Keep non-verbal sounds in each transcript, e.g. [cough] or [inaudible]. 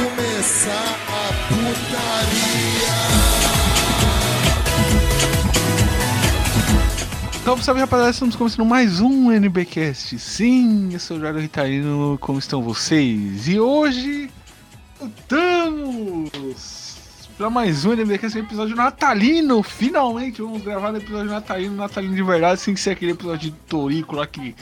começar a putaria. Salve, salve rapaziada, estamos começando mais um NBcast. Sim, eu sou o Jairo Ritarino, como estão vocês? E hoje voltamos para mais um NBcast, um episódio natalino. Finalmente vamos gravar um episódio natalino, natalino de verdade, sem ser aquele episódio de Torico lá que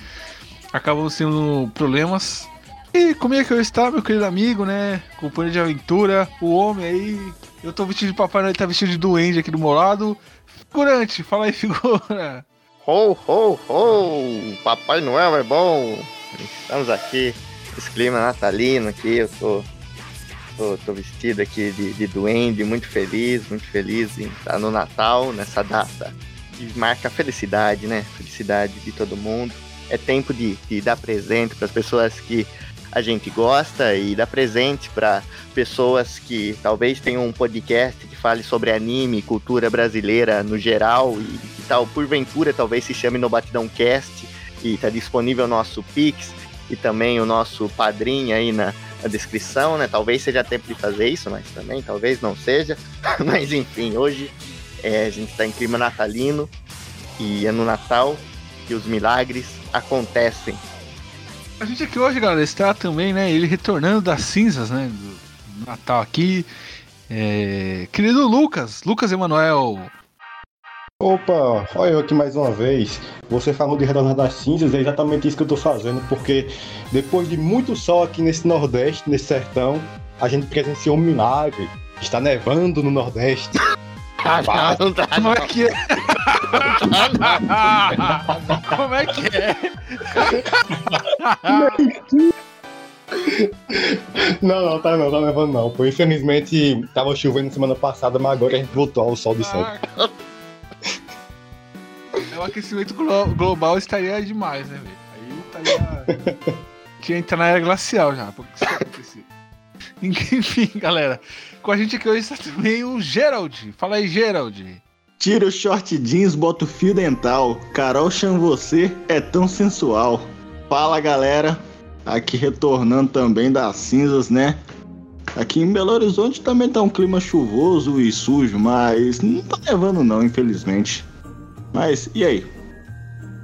acabou tendo problemas. E como é que eu está, meu querido amigo, né? Companheiro de aventura, o homem aí. Eu tô vestido de papai, ele tá vestido de duende aqui do meu lado. Figurante, fala aí, [laughs] figura. Ho, ho, ho! Papai Noel é bom! Estamos aqui, esse clima natalino aqui, eu tô, tô, tô vestido aqui de, de duende, muito feliz, muito feliz em estar no Natal, nessa data que marca a felicidade, né? Felicidade de todo mundo. É tempo de, de dar presente para as pessoas que a gente gosta e dar presente para pessoas que talvez tenham um podcast que fale sobre anime, cultura brasileira no geral e, e tal, porventura talvez se chame no Batidão Cast e está disponível o nosso Pix e também o nosso padrinho aí na, na descrição, né? Talvez seja tempo de fazer isso, mas também talvez não seja. [laughs] mas enfim, hoje é, a gente está em clima natalino e é no Natal que os milagres acontecem. A gente aqui hoje, galera, está também, né? Ele retornando das cinzas, né? Do Natal aqui. É, querido Lucas, Lucas Emanuel. Opa, olha eu aqui mais uma vez. Você falou de retornar das cinzas, é exatamente isso que eu tô fazendo, porque depois de muito sol aqui nesse Nordeste, nesse sertão, a gente presenciou um milagre. Está nevando no Nordeste. [laughs] Ah, não, não dá, Como é que é? [laughs] [laughs] Como é que é? Não, não, tá não, tá nevando não. Pô, infelizmente tava chovendo semana passada, mas agora a gente voltou ao sol de sempre. Ah. [laughs] É, o aquecimento glo- global estaria demais, né, velho? Aí estaria. [laughs] Tinha entrar na era glacial já. porque isso. Enfim, galera. Com a gente aqui hoje está também o Gerald. Fala aí, Gerald. Tira o short jeans, bota o fio dental. Carol chama você, é tão sensual. Fala galera, aqui retornando também das cinzas, né? Aqui em Belo Horizonte também tá um clima chuvoso e sujo, mas não tá nevando não, infelizmente. Mas e aí?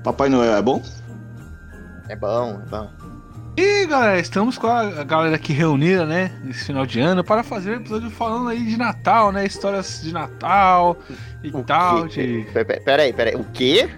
Papai Noel é bom? É bom, é bom. E galera, estamos com a galera aqui reunida, né? Nesse final de ano, para fazer um episódio falando aí de Natal, né? Histórias de Natal e O tal. De... Pe- pe- Peraí, peraí. O quê?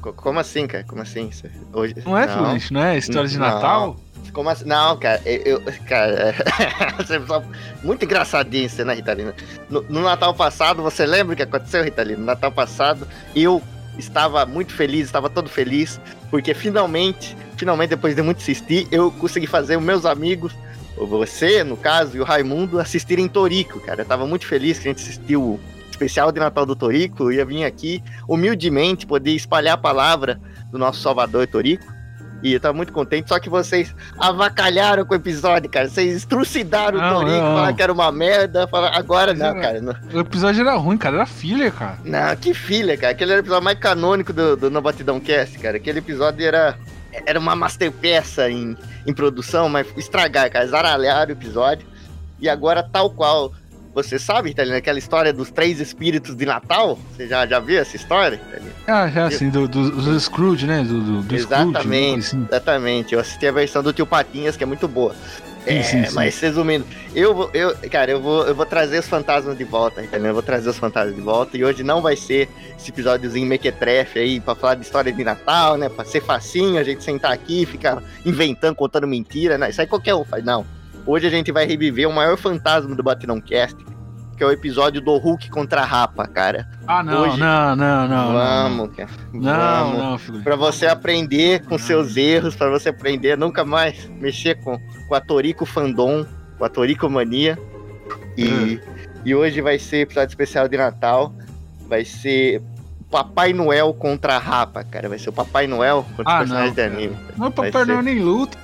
Co- Como assim, cara? Como assim? Isso- Hoje... Não é, Fluminense? Não é? Histórias de Não. Natal? Como assim? Não, cara, eu. eu- cara, [laughs] só- muito engraçadinho você, né, Ritalina? No, no Natal passado, você lembra o que aconteceu, Ritalina? No Natal passado, eu estava muito feliz, estava todo feliz, porque finalmente, finalmente, depois de muito insistir, eu consegui fazer os meus amigos, ou você, no caso, e o Raimundo, assistirem Torico, cara. Eu tava muito feliz que a gente assistiu o especial de Natal do Torico, eu ia vir aqui, humildemente, poder espalhar a palavra do nosso Salvador Torico. E eu tava muito contente, só que vocês avacalharam com o episódio, cara. Vocês trucidaram Não, o Torico, não. falaram que era uma merda. Falaram, agora não, cara. Não, O episódio era ruim, cara. Era filler, cara. não, que filha, cara. Aquele era o episódio mais canônico do, do No Batidão Cast, cara. Aquele episódio era, era uma masterpeça em, em produção, mas estragar, cara. Zaralharam o episódio. E agora, tal qual. Você sabe, Italina, aquela história dos três espíritos de Natal? Você já, já viu essa história, Italina? Ah, já assim, do, do, do Scrooge, né? Do, do, do Scrooge, Exatamente, assim. exatamente. Eu assisti a versão do Tio Patinhas, que é muito boa. É, sim, sim. mas resumindo, eu vou, eu, cara, eu vou, eu vou trazer os fantasmas de volta, entendeu? Eu vou trazer os fantasmas de volta e hoje não vai ser esse episódiozinho mequetrefe aí pra falar de história de Natal, né? Pra ser facinho, a gente sentar aqui e ficar inventando, contando mentira, né? Isso aí qualquer um faz, não. Hoje a gente vai reviver o maior fantasma do Batidão Cast, que é o episódio do Hulk contra a Rapa, cara. Ah, não, Hoje- não, não, não. Vamos, cara. Não, Vamos. não, filho. Pra você aprender com seus erros, pra você aprender a nunca mais mexer com, com a Torico Fandom, com a Torico Mania. E, e hoje vai ser episódio especial de Natal. Vai ser Papai Noel contra a Rapa, cara. Vai ser o Papai Noel contra Ah, os personagens não, de anime. Não, Vai Papai ser. Noel nem luta.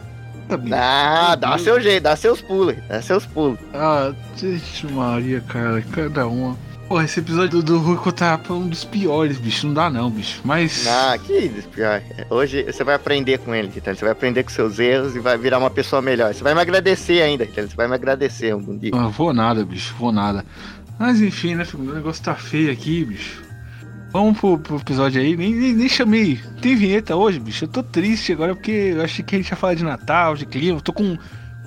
Ah, dá Deus. seu jeito, dá seus pulos, dá seus pulos. Ah, Vixe Maria, cara, cada uma. Porra, esse episódio do, Rui Kotara é um dos piores, bicho. Não dá não, bicho. Mas. Ah, que pior. Hoje você vai aprender com ele, Ritano. Você vai aprender com seus erros e vai virar uma pessoa melhor. Você vai me agradecer ainda, Ritano. Você vai me agradecer algum dia. Não vou nada, bicho. Vou nada. Mas enfim, né? O negócio tá feio aqui, bicho. Vamos pro, pro episódio aí. Nem, nem, nem, chamei. Tem vinheta hoje, bicho. Eu tô triste agora porque eu achei que a gente ia falar de Natal, de clima. Eu tô com um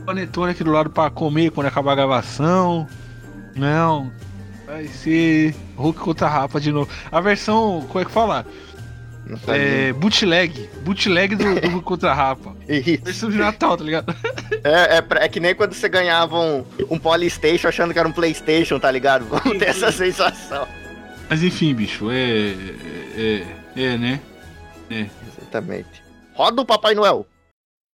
panetone aqui do lado pra comer quando acabar a gravação. Não. Vai ser Hulk contra Rapa de novo. A versão, como é que fala? É, bootleg. Bootleg do, do Hulk contra Rapa. [laughs] Isso. Versão de Natal, tá ligado? [laughs] É, é, é, que nem quando você ganhava um, um Polystation achando que era um Playstation, tá ligado? Vamos ter essa sensação. Mas enfim, bicho, é. É, é, né? É. Exatamente. Roda o Papai Noel.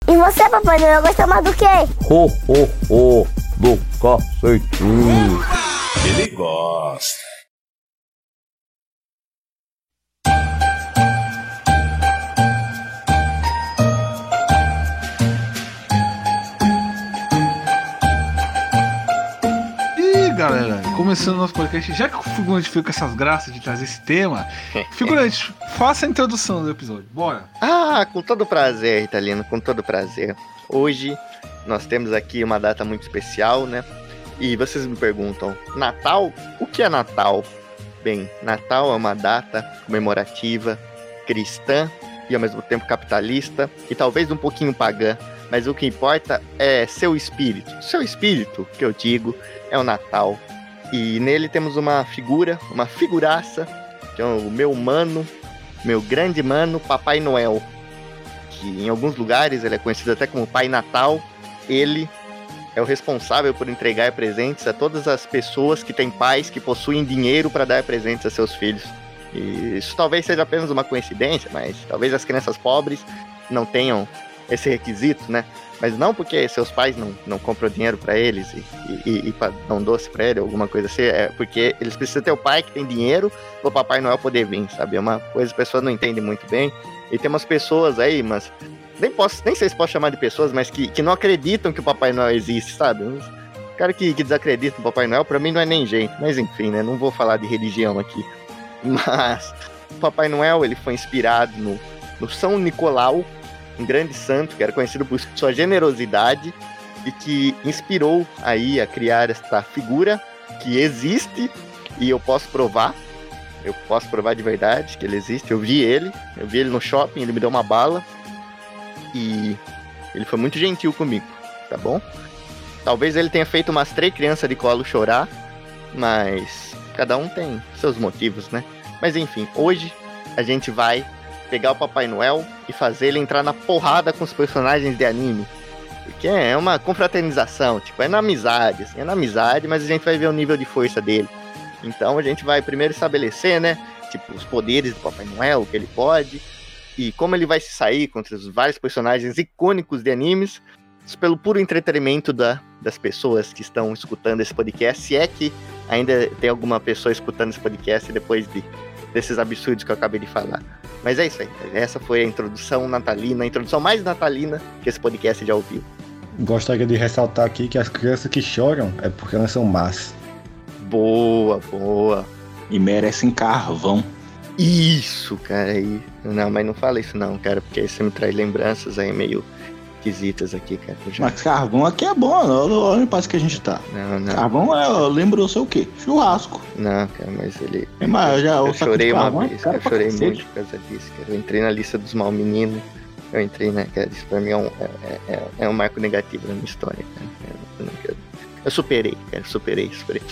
E você, Papai Noel, gosta mais do quê? Ho, ho, ho, do cacetinho. Ele gosta. E galera, começando nosso podcast, já que o figurante fica com essas graças de trazer esse tema, [laughs] figurante, faça a introdução do episódio, bora. Ah, com todo prazer, Italino, com todo prazer. Hoje nós temos aqui uma data muito especial, né? E vocês me perguntam, Natal? O que é Natal? Bem, Natal é uma data comemorativa, cristã e ao mesmo tempo capitalista e talvez um pouquinho pagã, mas o que importa é seu espírito. Seu espírito, que eu digo, é o Natal. E nele temos uma figura, uma figuraça, que é o meu mano, meu grande mano, Papai Noel. Que em alguns lugares ele é conhecido até como Pai Natal. Ele é o responsável por entregar presentes a todas as pessoas que têm pais que possuem dinheiro para dar presentes a seus filhos. E isso talvez seja apenas uma coincidência, mas talvez as crianças pobres não tenham esse requisito, né? Mas não porque seus pais não, não compram dinheiro para eles e, e, e dão doce para ele, alguma coisa assim, é porque eles precisam ter o pai que tem dinheiro para o Papai Noel poder vir, sabe? É uma coisa que as pessoas não entendem muito bem. E tem umas pessoas aí, mas nem posso, nem sei se posso chamar de pessoas, mas que, que não acreditam que o Papai Noel existe, sabe? Os cara que, que desacredita no Papai Noel, para mim não é nem gente. Mas enfim, né? Não vou falar de religião aqui. [laughs] Mas o Papai Noel, ele foi inspirado no, no São Nicolau, um grande santo que era conhecido por sua generosidade e que inspirou aí a criar esta figura que existe e eu posso provar. Eu posso provar de verdade que ele existe. Eu vi ele, eu vi ele no shopping, ele me deu uma bala e ele foi muito gentil comigo, tá bom? Talvez ele tenha feito umas três crianças de colo chorar, mas cada um tem seus motivos, né? Mas enfim, hoje a gente vai pegar o Papai Noel e fazer ele entrar na porrada com os personagens de anime. Porque é uma confraternização, tipo, é na amizade, assim, é na amizade, mas a gente vai ver o nível de força dele. Então a gente vai primeiro estabelecer, né? Tipo, os poderes do Papai Noel, o que ele pode, e como ele vai se sair contra os vários personagens icônicos de animes, pelo puro entretenimento da, das pessoas que estão escutando esse podcast, se é que ainda tem alguma pessoa escutando esse podcast depois de, desses absurdos que eu acabei de falar. Mas é isso aí, essa foi a introdução natalina, a introdução mais natalina que esse podcast já ouviu. Gostaria de ressaltar aqui que as crianças que choram é porque elas são más. Boa, boa. E merecem carvão. Isso, cara, aí. Não, mas não fala isso não, cara, porque aí você me traz lembranças aí meio esquisitas aqui, cara. Eu já- Mas carvão aqui é bom, olha olha o passo que a gente tá. Não, não, Carvão é, eu lembro eu sei o quê? Churrasco. não, cara, mas ele. É, mas já, Eu saco de chorei uma carvão é vez, caro eu chorei cacete. muito por causa disso, cara. Eu entrei na lista dos mal meninos. Eu entrei, né, cara? Isso pra mim é um, é, é- é um marco negativo na minha história, cara. Eu, eu, eu superei, cara, superei, superei.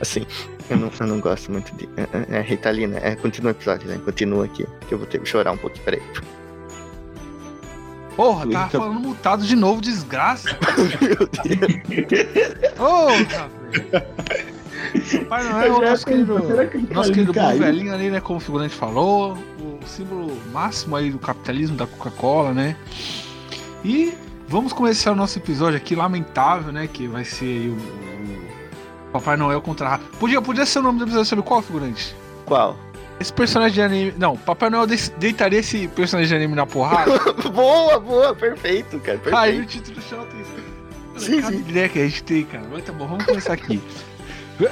Assim, eu não, eu não gosto muito de. É, é, é, Ritalina, é, continua o episódio, né? Continua aqui, que eu vou ter que chorar um pouquinho, peraí. Porra, tava Eita. falando mutado de novo, desgraça. [laughs] Meu Deus. Porra, velho. Papai Noel, nosso querido, Será que ele nosso querido bom velhinho ali, né, como o figurante falou, o símbolo máximo aí do capitalismo da Coca-Cola, né? E vamos começar o nosso episódio aqui, lamentável, né, que vai ser aí o, o Papai Noel contra a Rafa. Podia, podia ser o nome do episódio, sabe qual, figurante? Qual? Esse personagem de anime... Não, Papai Noel de- deitaria esse personagem de anime na porrada? [laughs] boa, boa, perfeito, cara. Perfeito. Aí o título chama atenção. Sim, sim. ideia que a gente tem, cara. Mas tá bom, vamos começar aqui.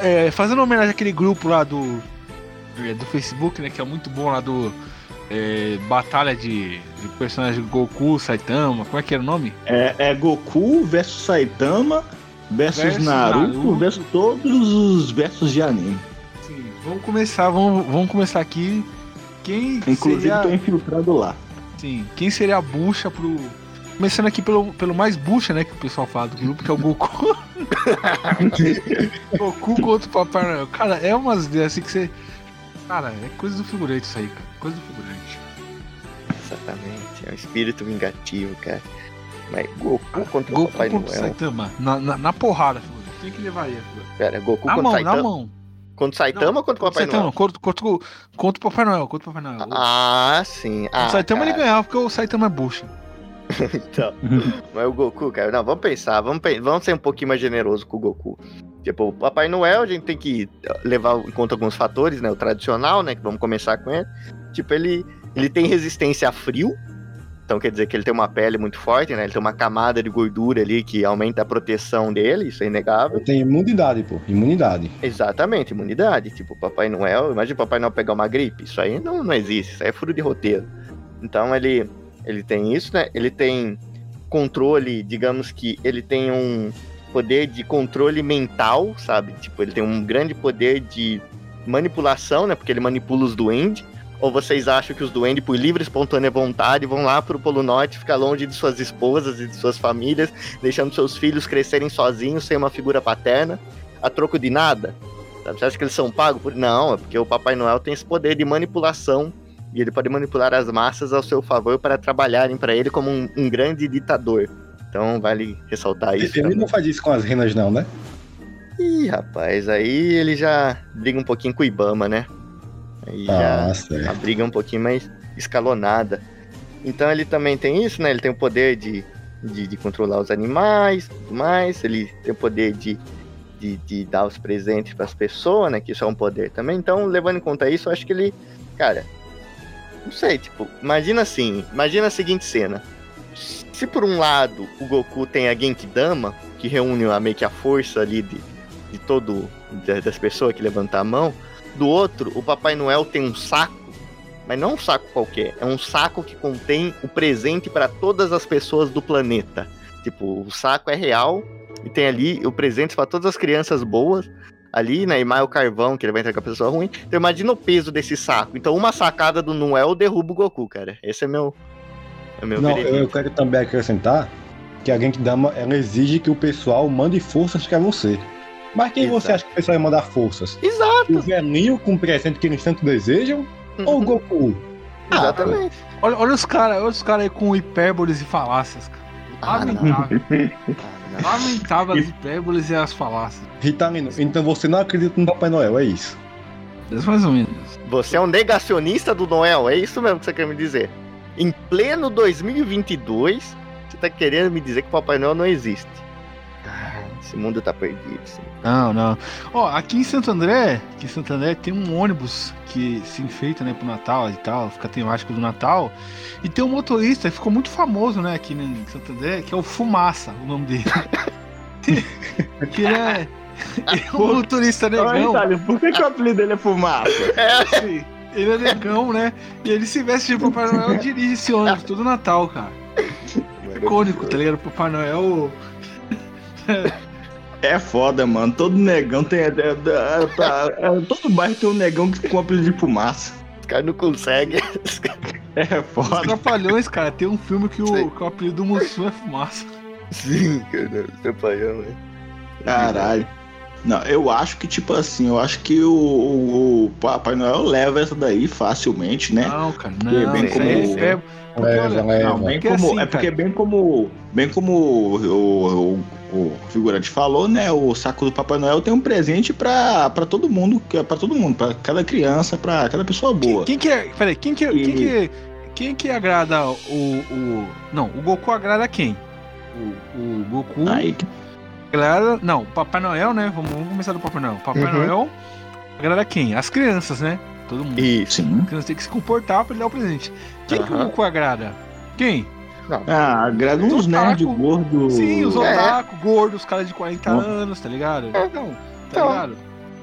É, fazendo homenagem àquele grupo lá do, é, do Facebook, né? Que é muito bom lá do. é, batalha de, de personagem Goku, Saitama, como é que era o nome? É, é Goku versus Saitama versus, Versus Naruto, Naruto. versus todos os versos de anime. Vamos começar, vamos, vamos começar aqui. Quem Inclusive, seria, tô infiltrado lá. sim, quem seria a bucha pro. Começando aqui pelo, pelo mais bucha, né? Que o pessoal fala do grupo, que é o Goku. [laughs] Goku contra o Papai Noel. Cara, é umas ideias assim que você. Cara, é coisa do figurante isso aí, cara. Coisa do figurante. Exatamente. É um espírito vingativo, cara. Mas Goku contra o Goku Papai contra o Noel. Saitama. Na, na, na porrada, figurante. Tem que levar. Pera, Goku Na contra mão, Saitama. na mão. Contra o Saitama ou contra o Papai Saitama, Noel? contra, contra, o- contra o Papai Noel, contra o Papai Noel. Ah, sim. Ah, o Saitama cara. ele ganhava porque o Saitama é bucha. [laughs] Então, mas o Goku, cara, não, vamos pensar, vamos, vamos ser um pouquinho mais generoso com o Goku. Tipo, o Papai Noel, a gente tem que levar em conta alguns fatores, né? O tradicional, né? Que vamos começar com ele. Tipo, ele, ele tem resistência a frio. Então quer dizer que ele tem uma pele muito forte, né? Ele tem uma camada de gordura ali que aumenta a proteção dele, isso é inegável. Tem imunidade, pô. Imunidade. Exatamente, imunidade. Tipo, Papai Noel, imagina o Papai Noel pegar uma gripe. Isso aí não, não existe, isso aí é furo de roteiro. Então ele, ele tem isso, né? Ele tem controle, digamos que ele tem um poder de controle mental, sabe? Tipo, ele tem um grande poder de manipulação, né? Porque ele manipula os duendes. Ou vocês acham que os duendes, por livre e espontânea vontade, vão lá pro Polo Norte ficar longe de suas esposas e de suas famílias, deixando seus filhos crescerem sozinhos, sem uma figura paterna, a troco de nada? Sabe? Você acha que eles são pagos por. Não, é porque o Papai Noel tem esse poder de manipulação e ele pode manipular as massas ao seu favor para trabalharem para ele como um, um grande ditador. Então vale ressaltar isso. Ele também. não faz isso com as renas, não, né? Ih, rapaz, aí ele já briga um pouquinho com o Ibama, né? Aí já Ah, a certo. briga é um pouquinho mais escalonada. Então ele também tem isso, né? Ele tem o poder de, de, de controlar os animais tudo mais. Ele tem o poder de, de, de dar os presentes para as pessoas, né? Que isso é um poder também. Então, levando em conta isso, eu acho que ele. Cara, não sei, tipo, imagina assim, imagina a seguinte cena. Se por um lado o Goku tem a Genkidama, que reúne a, meio que a força ali de, de todo da- das pessoas que levantam a mão, do outro, o Papai Noel tem um saco, mas não um saco qualquer, é um saco que contém o presente para todas as pessoas do planeta. Tipo, o saco é real e tem ali o presente para todas as crianças boas. Ali, né? E mais o carvão que ele vai entregar pra pessoa ruim. Então imagina o peso desse saco. Então uma sacada do Noel derruba o Goku, cara. Esse é meu. É meu Não, veredito. eu quero também acrescentar que a Genkidama, ela exige que o pessoal mande forças pra você. Mas quem você Exato. acha que o pessoal vai mandar forças? Exato. O velhinho com o presente que eles tanto desejam? Ou o Uhum. Goku? Exatamente. Olha, olha os caras olha os cara aí com hipérboles e falácias, cara. Ah. Lamentável. [laughs] Ah. Lamentável as hipérboles e as falácias. Ritalino, então você não acredita no Papai Noel, é isso? Mais ou menos. Você é um negacionista do Noel, é isso mesmo que você quer me dizer? Em pleno 2022, você tá querendo me dizer que o Papai Noel não existe. Esse mundo tá perdido. sim. Não, não. Ó, aqui em Santo André, aqui em Santo André tem um ônibus que se enfeita, né, pro Natal e tal, fica temático do Natal. E tem um motorista que ficou muito famoso, né, aqui em Santo André, que é o Fumaça, o nome dele. [laughs] que ele é, [laughs] ele é um motorista negão. Itália, por que, que o apelido dele é fumaça? [laughs] Sim, ele é negão, né? E ele se veste de Papai Noel e dirige esse ônibus todo Natal, cara. Icônico, tá ligado? Papai Noel. É foda, mano. Todo negão tem. é, é, é, tá- é, todo bairro tem um negão que- com apelido de fumaça. Os caras não conseguem. Os É Os foda. Trapalhões, cara, tem um filme que o, que o apelido do Mussum é fumaça. Sim, cara. Trapalhão, né? Caralho. Não, eu acho que, tipo assim, eu acho que o, o- o Papai Noel leva essa daí facilmente, né? Não, cara, É, não. bem isso como- é, é- porque, Leva, olha. Não, bem porque como, assim, é porque cara. bem como bem como o, o, o, figurante falou, né? O saco do Papai Noel tem um presente pra, pra todo mundo, que é pra todo mundo, pra cada criança, pra cada pessoa Quem, boa. quem que é. Peraí, quem que, E- quem que. Quem que agrada o. o não, o Goku agrada quem? O, o Goku Aí, agrada. Não, Papai Noel, né? Vamos, vamos começar do Papai Noel. Papai Uhum. Noel agrada quem? As crianças, né? Todo mundo. Isso. sim. A criança tem que se comportar pra ele dar o presente. Quem que o. Goku agrada? Quem? Ah, agrada uns nerds otaku. gordos. Sim, os É. otaku, gordos, os caras de 40 Ó. anos, tá ligado? É. Não, tá Então. ligado?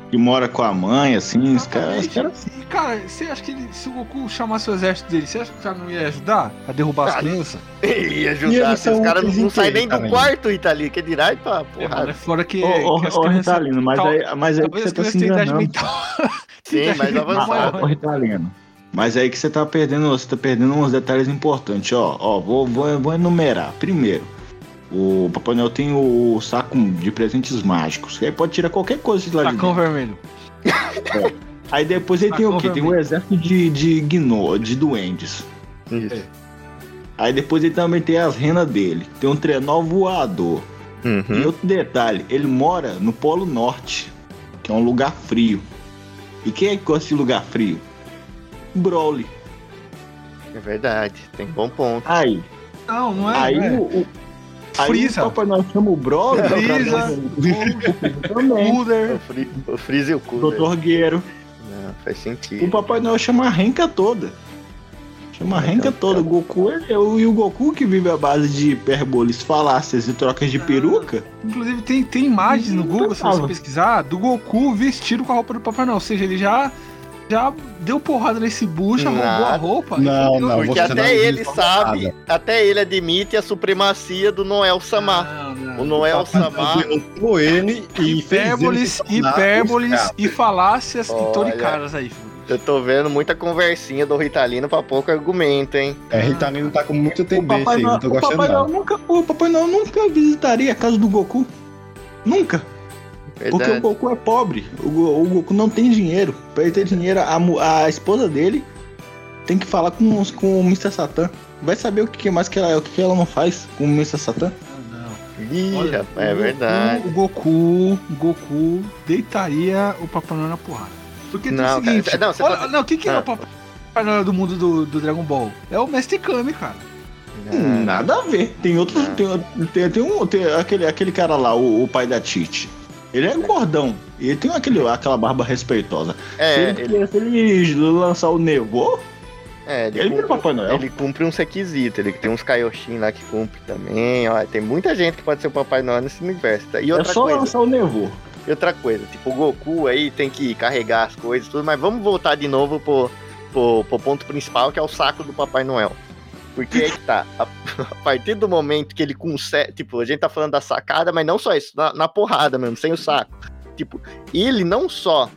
Que mora com a mãe, assim, os caras. E, cara, você acha que ele- se o Goku chamasse o exército dele, você acha que o cara não ia ajudar a derrubar as Ah, crianças? Ele ia ajudar, assim, os caras não, não em saem nem do também? quarto, Itali, que é direito pra É, mano, porrada. é fora que, Ô, as ô. Ritalino, mas tal- aí, mas aí que você tá se enganando. mental. [laughs] Sim, mais avançado. Ô, Ritalino. Mas aí que você tá perdendo, você tá perdendo uns detalhes importantes, ó. Ó, vou, vou, vou enumerar. Primeiro, o Papai Noel tem o saco de presentes mágicos. que Aí pode tirar qualquer coisa de lá de Tacão dentro. vermelho. Aí depois ele tem o Sacão quê? Tem um exército de, de gno, de duendes. Isso. Aí depois ele também tem as renas dele. Tem um trenó voador. E Uhum. outro detalhe, ele mora no Polo Norte, que é um lugar frio. E quem é que gosta de lugar frio? Broly. É verdade, tem bom ponto. Aí, Não, não é. aí não é. o, o aí Freeza. o Papai Noel chama o Broly pra Freeza. o. O, Cooler. O Freeze e o O Cooler. Dr. Guerreiro. Não, faz O sentido. Papai Noel chama a renca toda. Chama a renca toda. O Goku é, é o- e o Goku que vive à base de hiperboles, falácias e trocas de peruca. Inclusive tem, tem imagens no Google, se você pesquisar, do Goku vestido com a roupa do Papai Noel. Ou seja, ele já, já deu porrada nesse bucha, roubou a roupa. Não, não, Porque não até ele sabe, nada. até ele admite a supremacia do Noel Samar. Não, não. O Noel Samar. derrotou ele e fez ele Hipérboles, hipérboles e falácias Olha. intoricadas aí. filho. Eu tô vendo muita conversinha do Ritalino pra pouco argumento, hein? É, Ritalino tá com muita O tendência Papai aí, não tô o gostando Papai Noel não. nunca, o Papai Noel nunca visitaria a casa do Goku. Nunca. Porque o Verdade. Goku é pobre. O, o Goku não tem dinheiro. Pra ele ter dinheiro, a, a esposa dele tem que falar com, com o Mr. Satan. Vai saber o que que mais que ela, o que que ela não faz com o Mr. Satan. Ih, Olha, rapaz, é verdade. O Goku, o Goku deitaria o Papai Noel na porrada. Porque tem Não, o seguinte, cara, não, você olha, tá- não, o que é Ah. o Papai Noel do mundo do, do Dragon Ball? É o Mestre Kami, cara. Hum, Nada a ver. Tem outros. Não. Tem, tem, tem um. Tem aquele, aquele cara lá, o, o pai da Tite. Ele é gordão. E ele tem aquele, aquela barba respeitosa. se, É, ele, ele, se ele lançar o Nevô, é, ele, ele cumpre, Papai Noel. ele cumpre uns requisitos. Ele tem uns Kaioshin lá que cumpre também. Ó, tem muita gente que pode ser o Papai Noel nesse universo. tá? E é outra só coisa, lançar o Nevô. e outra coisa, tipo, o Goku aí tem que carregar as coisas e tudo, mas vamos voltar de novo pro, pro, pro ponto principal, que é o saco do Papai Noel. Porque aí que tá. A, a partir do momento que ele consegue. Tipo, a gente tá falando da sacada, mas não só isso, na, na porrada mesmo, sem o saco. Tipo, ele não só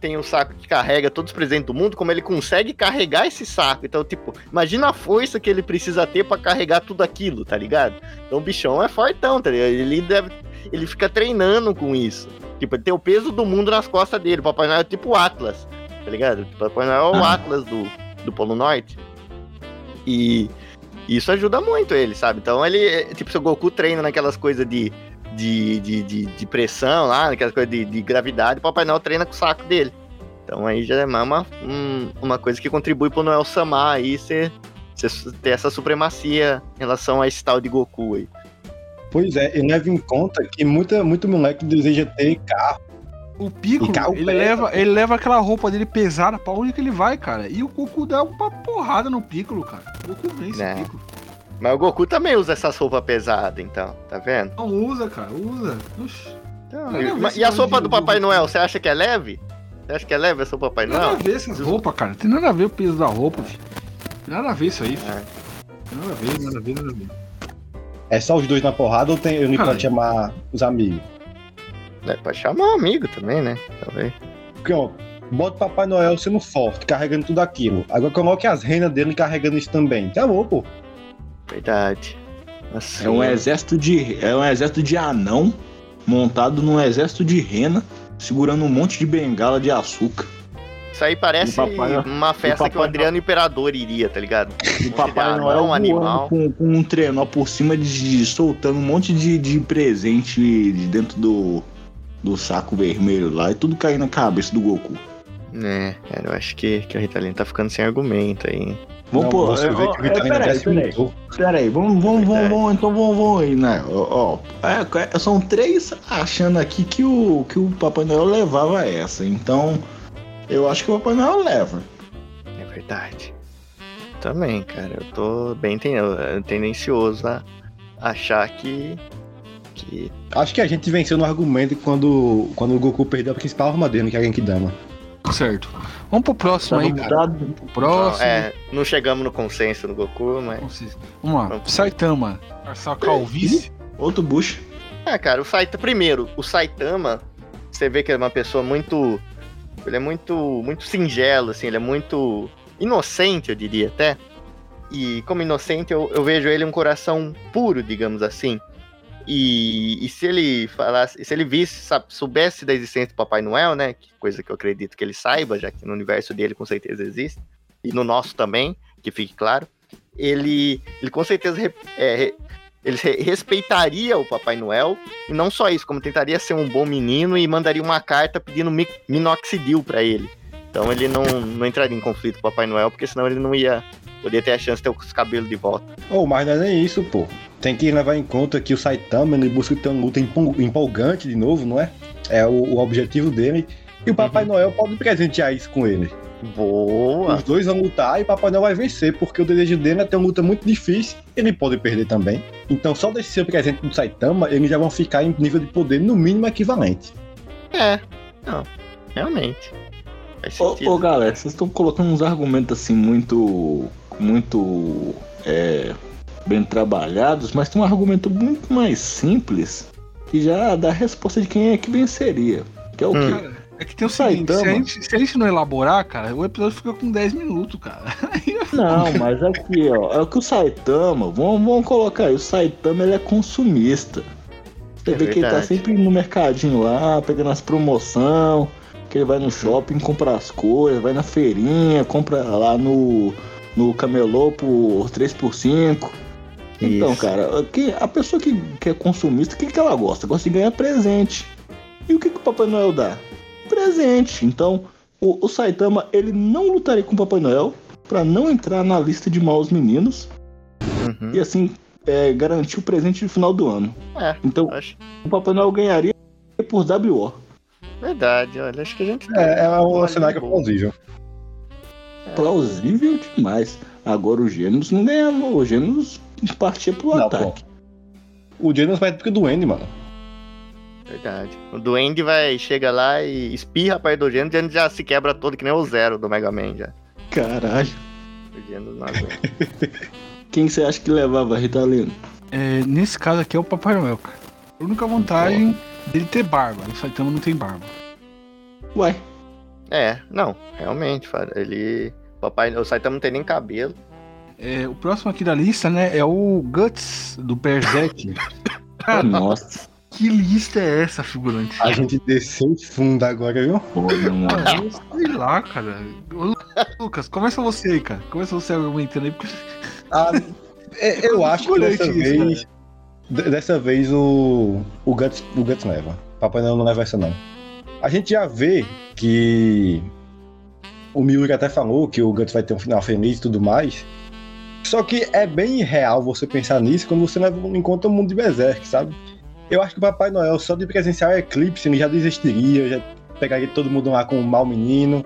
tem o saco que carrega todos os presentes do mundo, como ele consegue carregar esse saco. Então, tipo, imagina a força que ele precisa ter pra carregar tudo aquilo, tá ligado? Então o bichão é fortão, tá ligado? Ele deve. Ele fica treinando com isso. Tipo, ele tem o peso do mundo nas costas dele. O Papai Noel é tipo o Atlas, tá ligado? O Papai Noel é o Ah. Atlas do, do Polo Norte. E isso ajuda muito ele, sabe? Então ele, é, tipo, seu Goku treina naquelas coisas de, de, de, de, de pressão lá, naquelas coisas de, de gravidade, o Papai Noel treina com o saco dele. Então aí já é uma, um- uma coisa que contribui pro Noel Samar aí ser, ser- ter essa supremacia em relação a esse tal de Goku aí. Pois é, e leva em conta que muita, muito moleque deseja ter carro. O Piccolo, ele leva, ele leva aquela roupa dele pesada pra onde que ele vai, cara. E o Goku dá uma porrada no Piccolo, cara. O Goku vence Né. o Piccolo. Mas o Goku também usa essas roupas pesadas, então, tá vendo? Não usa, cara, usa. Oxi. Então, e, e a sopa do Papai Goku. Noel, você acha que é leve? Você acha que é leve a sopa do Papai Tem nada a Noel? ver essas roupas, cara. Tem nada a ver o peso da roupa, filho. Tem nada a ver isso aí, filho. É. Tem nada a ver, nada a ver, nada a ver. É só os dois na porrada ou tem, ele Cara. pode chamar os amigos? É, pode chamar um amigo também, né? Talvez. Porque, ó, bota o Papai Noel sendo forte, carregando tudo aquilo. Agora coloque as renas dele carregando isso também. Acabou, pô. Verdade. Assim, É um exército de. É um exército de anão montado num exército de rena, segurando um monte de bengala de açúcar. Isso aí parece Papai- uma festa que o Adriano Imperador iria, tá ligado? O Papai Noel um animal. com, com um trenó por cima de, de- soltando um monte de, de presente de dentro do, do saco vermelho lá e tudo caindo na cabeça do Goku. É, cara, eu acho que, que o Ritalino tá ficando sem argumento aí. Vamos pôr. você é, vê ó, que o é, peraí, peraí. Peraí, vamos, vamos, vamos, vamos, então vamos, vamos aí, né? Ó, ó, é, é, são três achando aqui que o, que o Papai Noel levava essa. Então, eu acho que o Papai Noel leva. É verdade. Também, cara, eu tô bem ten- tendencioso a achar que, que Acho que a gente venceu no argumento quando, quando o Goku perdeu a principal arma dele, que é a Genkidama. Certo. Vamos pro próximo Tava aí, cara. Pro próximo. é, não chegamos no consenso no Goku, mas. Vamos lá. Saitama. Essa calvície. Outro Bush. Ah, cara, o Saitama. Primeiro, o Saitama, você vê que ele é uma pessoa muito. Ele é muito. muito singelo, assim, ele é muito inocente, eu diria até. E como inocente, eu, eu vejo ele um coração puro, digamos assim. E, e se ele falasse, se ele visse, sabe, soubesse da existência do Papai Noel, né? Que coisa que eu acredito que ele saiba, já que no universo dele com certeza existe, e no nosso também, que fique claro, ele, ele com certeza é, ele re- respeitaria o Papai Noel, e não só isso, como tentaria ser um bom menino e mandaria uma carta pedindo mi- minoxidil pra ele. Então ele não, não entraria em conflito com o Papai Noel, porque senão ele não ia poder ter a chance de ter os cabelos de volta. Oh, mas não é nem isso, pô. Tem que levar em conta que o Saitama ele busca ter uma luta empol- empolgante de novo, não é? É o, o objetivo dele. E o Papai Noel pode presentear isso com ele. Boa! Os dois vão lutar e o Papai Noel vai vencer, porque o desejo dele é ter uma luta muito difícil. Ele pode perder também. Então, só desse seu presente do Saitama, eles já vão ficar em nível de poder no mínimo equivalente. É, não, realmente. Ô, ô, galera, vocês estão colocando uns argumentos assim muito. Muito. é, bem trabalhados, mas tem um argumento muito mais simples que já dá a resposta de quem é que venceria. Que é o Hum. quê? É que tem o seguinte, se a, Saitama. gente, se a gente não elaborar, cara, o episódio fica com 10 minutos, cara. [laughs] É Não, mas aqui, ó, é que o Saitama, vamos, vamos colocar aí, o Saitama ele é consumista. Você É vê que ele tá sempre no mercadinho lá, pegando as promoção, que ele vai no shopping, compra as coisas, vai na feirinha, compra lá no, no camelô por 3 por 5 Então, Isso. cara, que, a pessoa que, que é consumista, o que, que ela gosta? Gosta de ganhar presente. E o que, que o Papai Noel dá? Presente. Então, o, o Saitama, ele não lutaria com o Papai Noel pra não entrar na lista de maus meninos Uhum. e assim é, garantir o presente no final do ano. É, Então, acho o Papai Noel ganharia por WO. verdade, olha, acho que a gente É, é um cenário boa. plausível. Plausível demais. Agora o Gêmeos não ganhava, o Gêmeos partia pro Não, ataque. O Janus vai pro Duende, mano. Verdade. O Duende vai, chega lá e espirra perto do Gênesis e ele já se quebra todo, que nem o Zero do Mega Man já. Caralho. O Gênesis não aguenta. [laughs] Quem você acha que levava, Ritalino? É, nesse caso aqui é o Papai Noel, cara. A única vantagem dele ter barba. O Saitama não tem barba. Ué, É, não, realmente, ele... Papai, o Saitama não tem nem cabelo. É, o próximo aqui da lista, né, é o Guts do Berserk. [laughs] Cara, nossa. que lista é essa, figurante? A gente desceu fundo agora, viu? Mano. Ah, Sei lá, cara. Ô, Lu- Lucas, começa você aí, cara. Começa você argumentando aí, porque Ah, é, eu acho que dessa isso, vez. de- Dessa vez o. O Guts, o Guts leva. Papai Noel não leva essa, não. A gente já vê que. O Miuri até falou que o Guts vai ter um final feliz e tudo mais. Só que é bem real você pensar nisso quando você leva em conta o mundo de Berserk, sabe? Eu acho que o Papai Noel, só de presenciar o eclipse, ele já desistiria, já pegaria todo mundo lá com o mau menino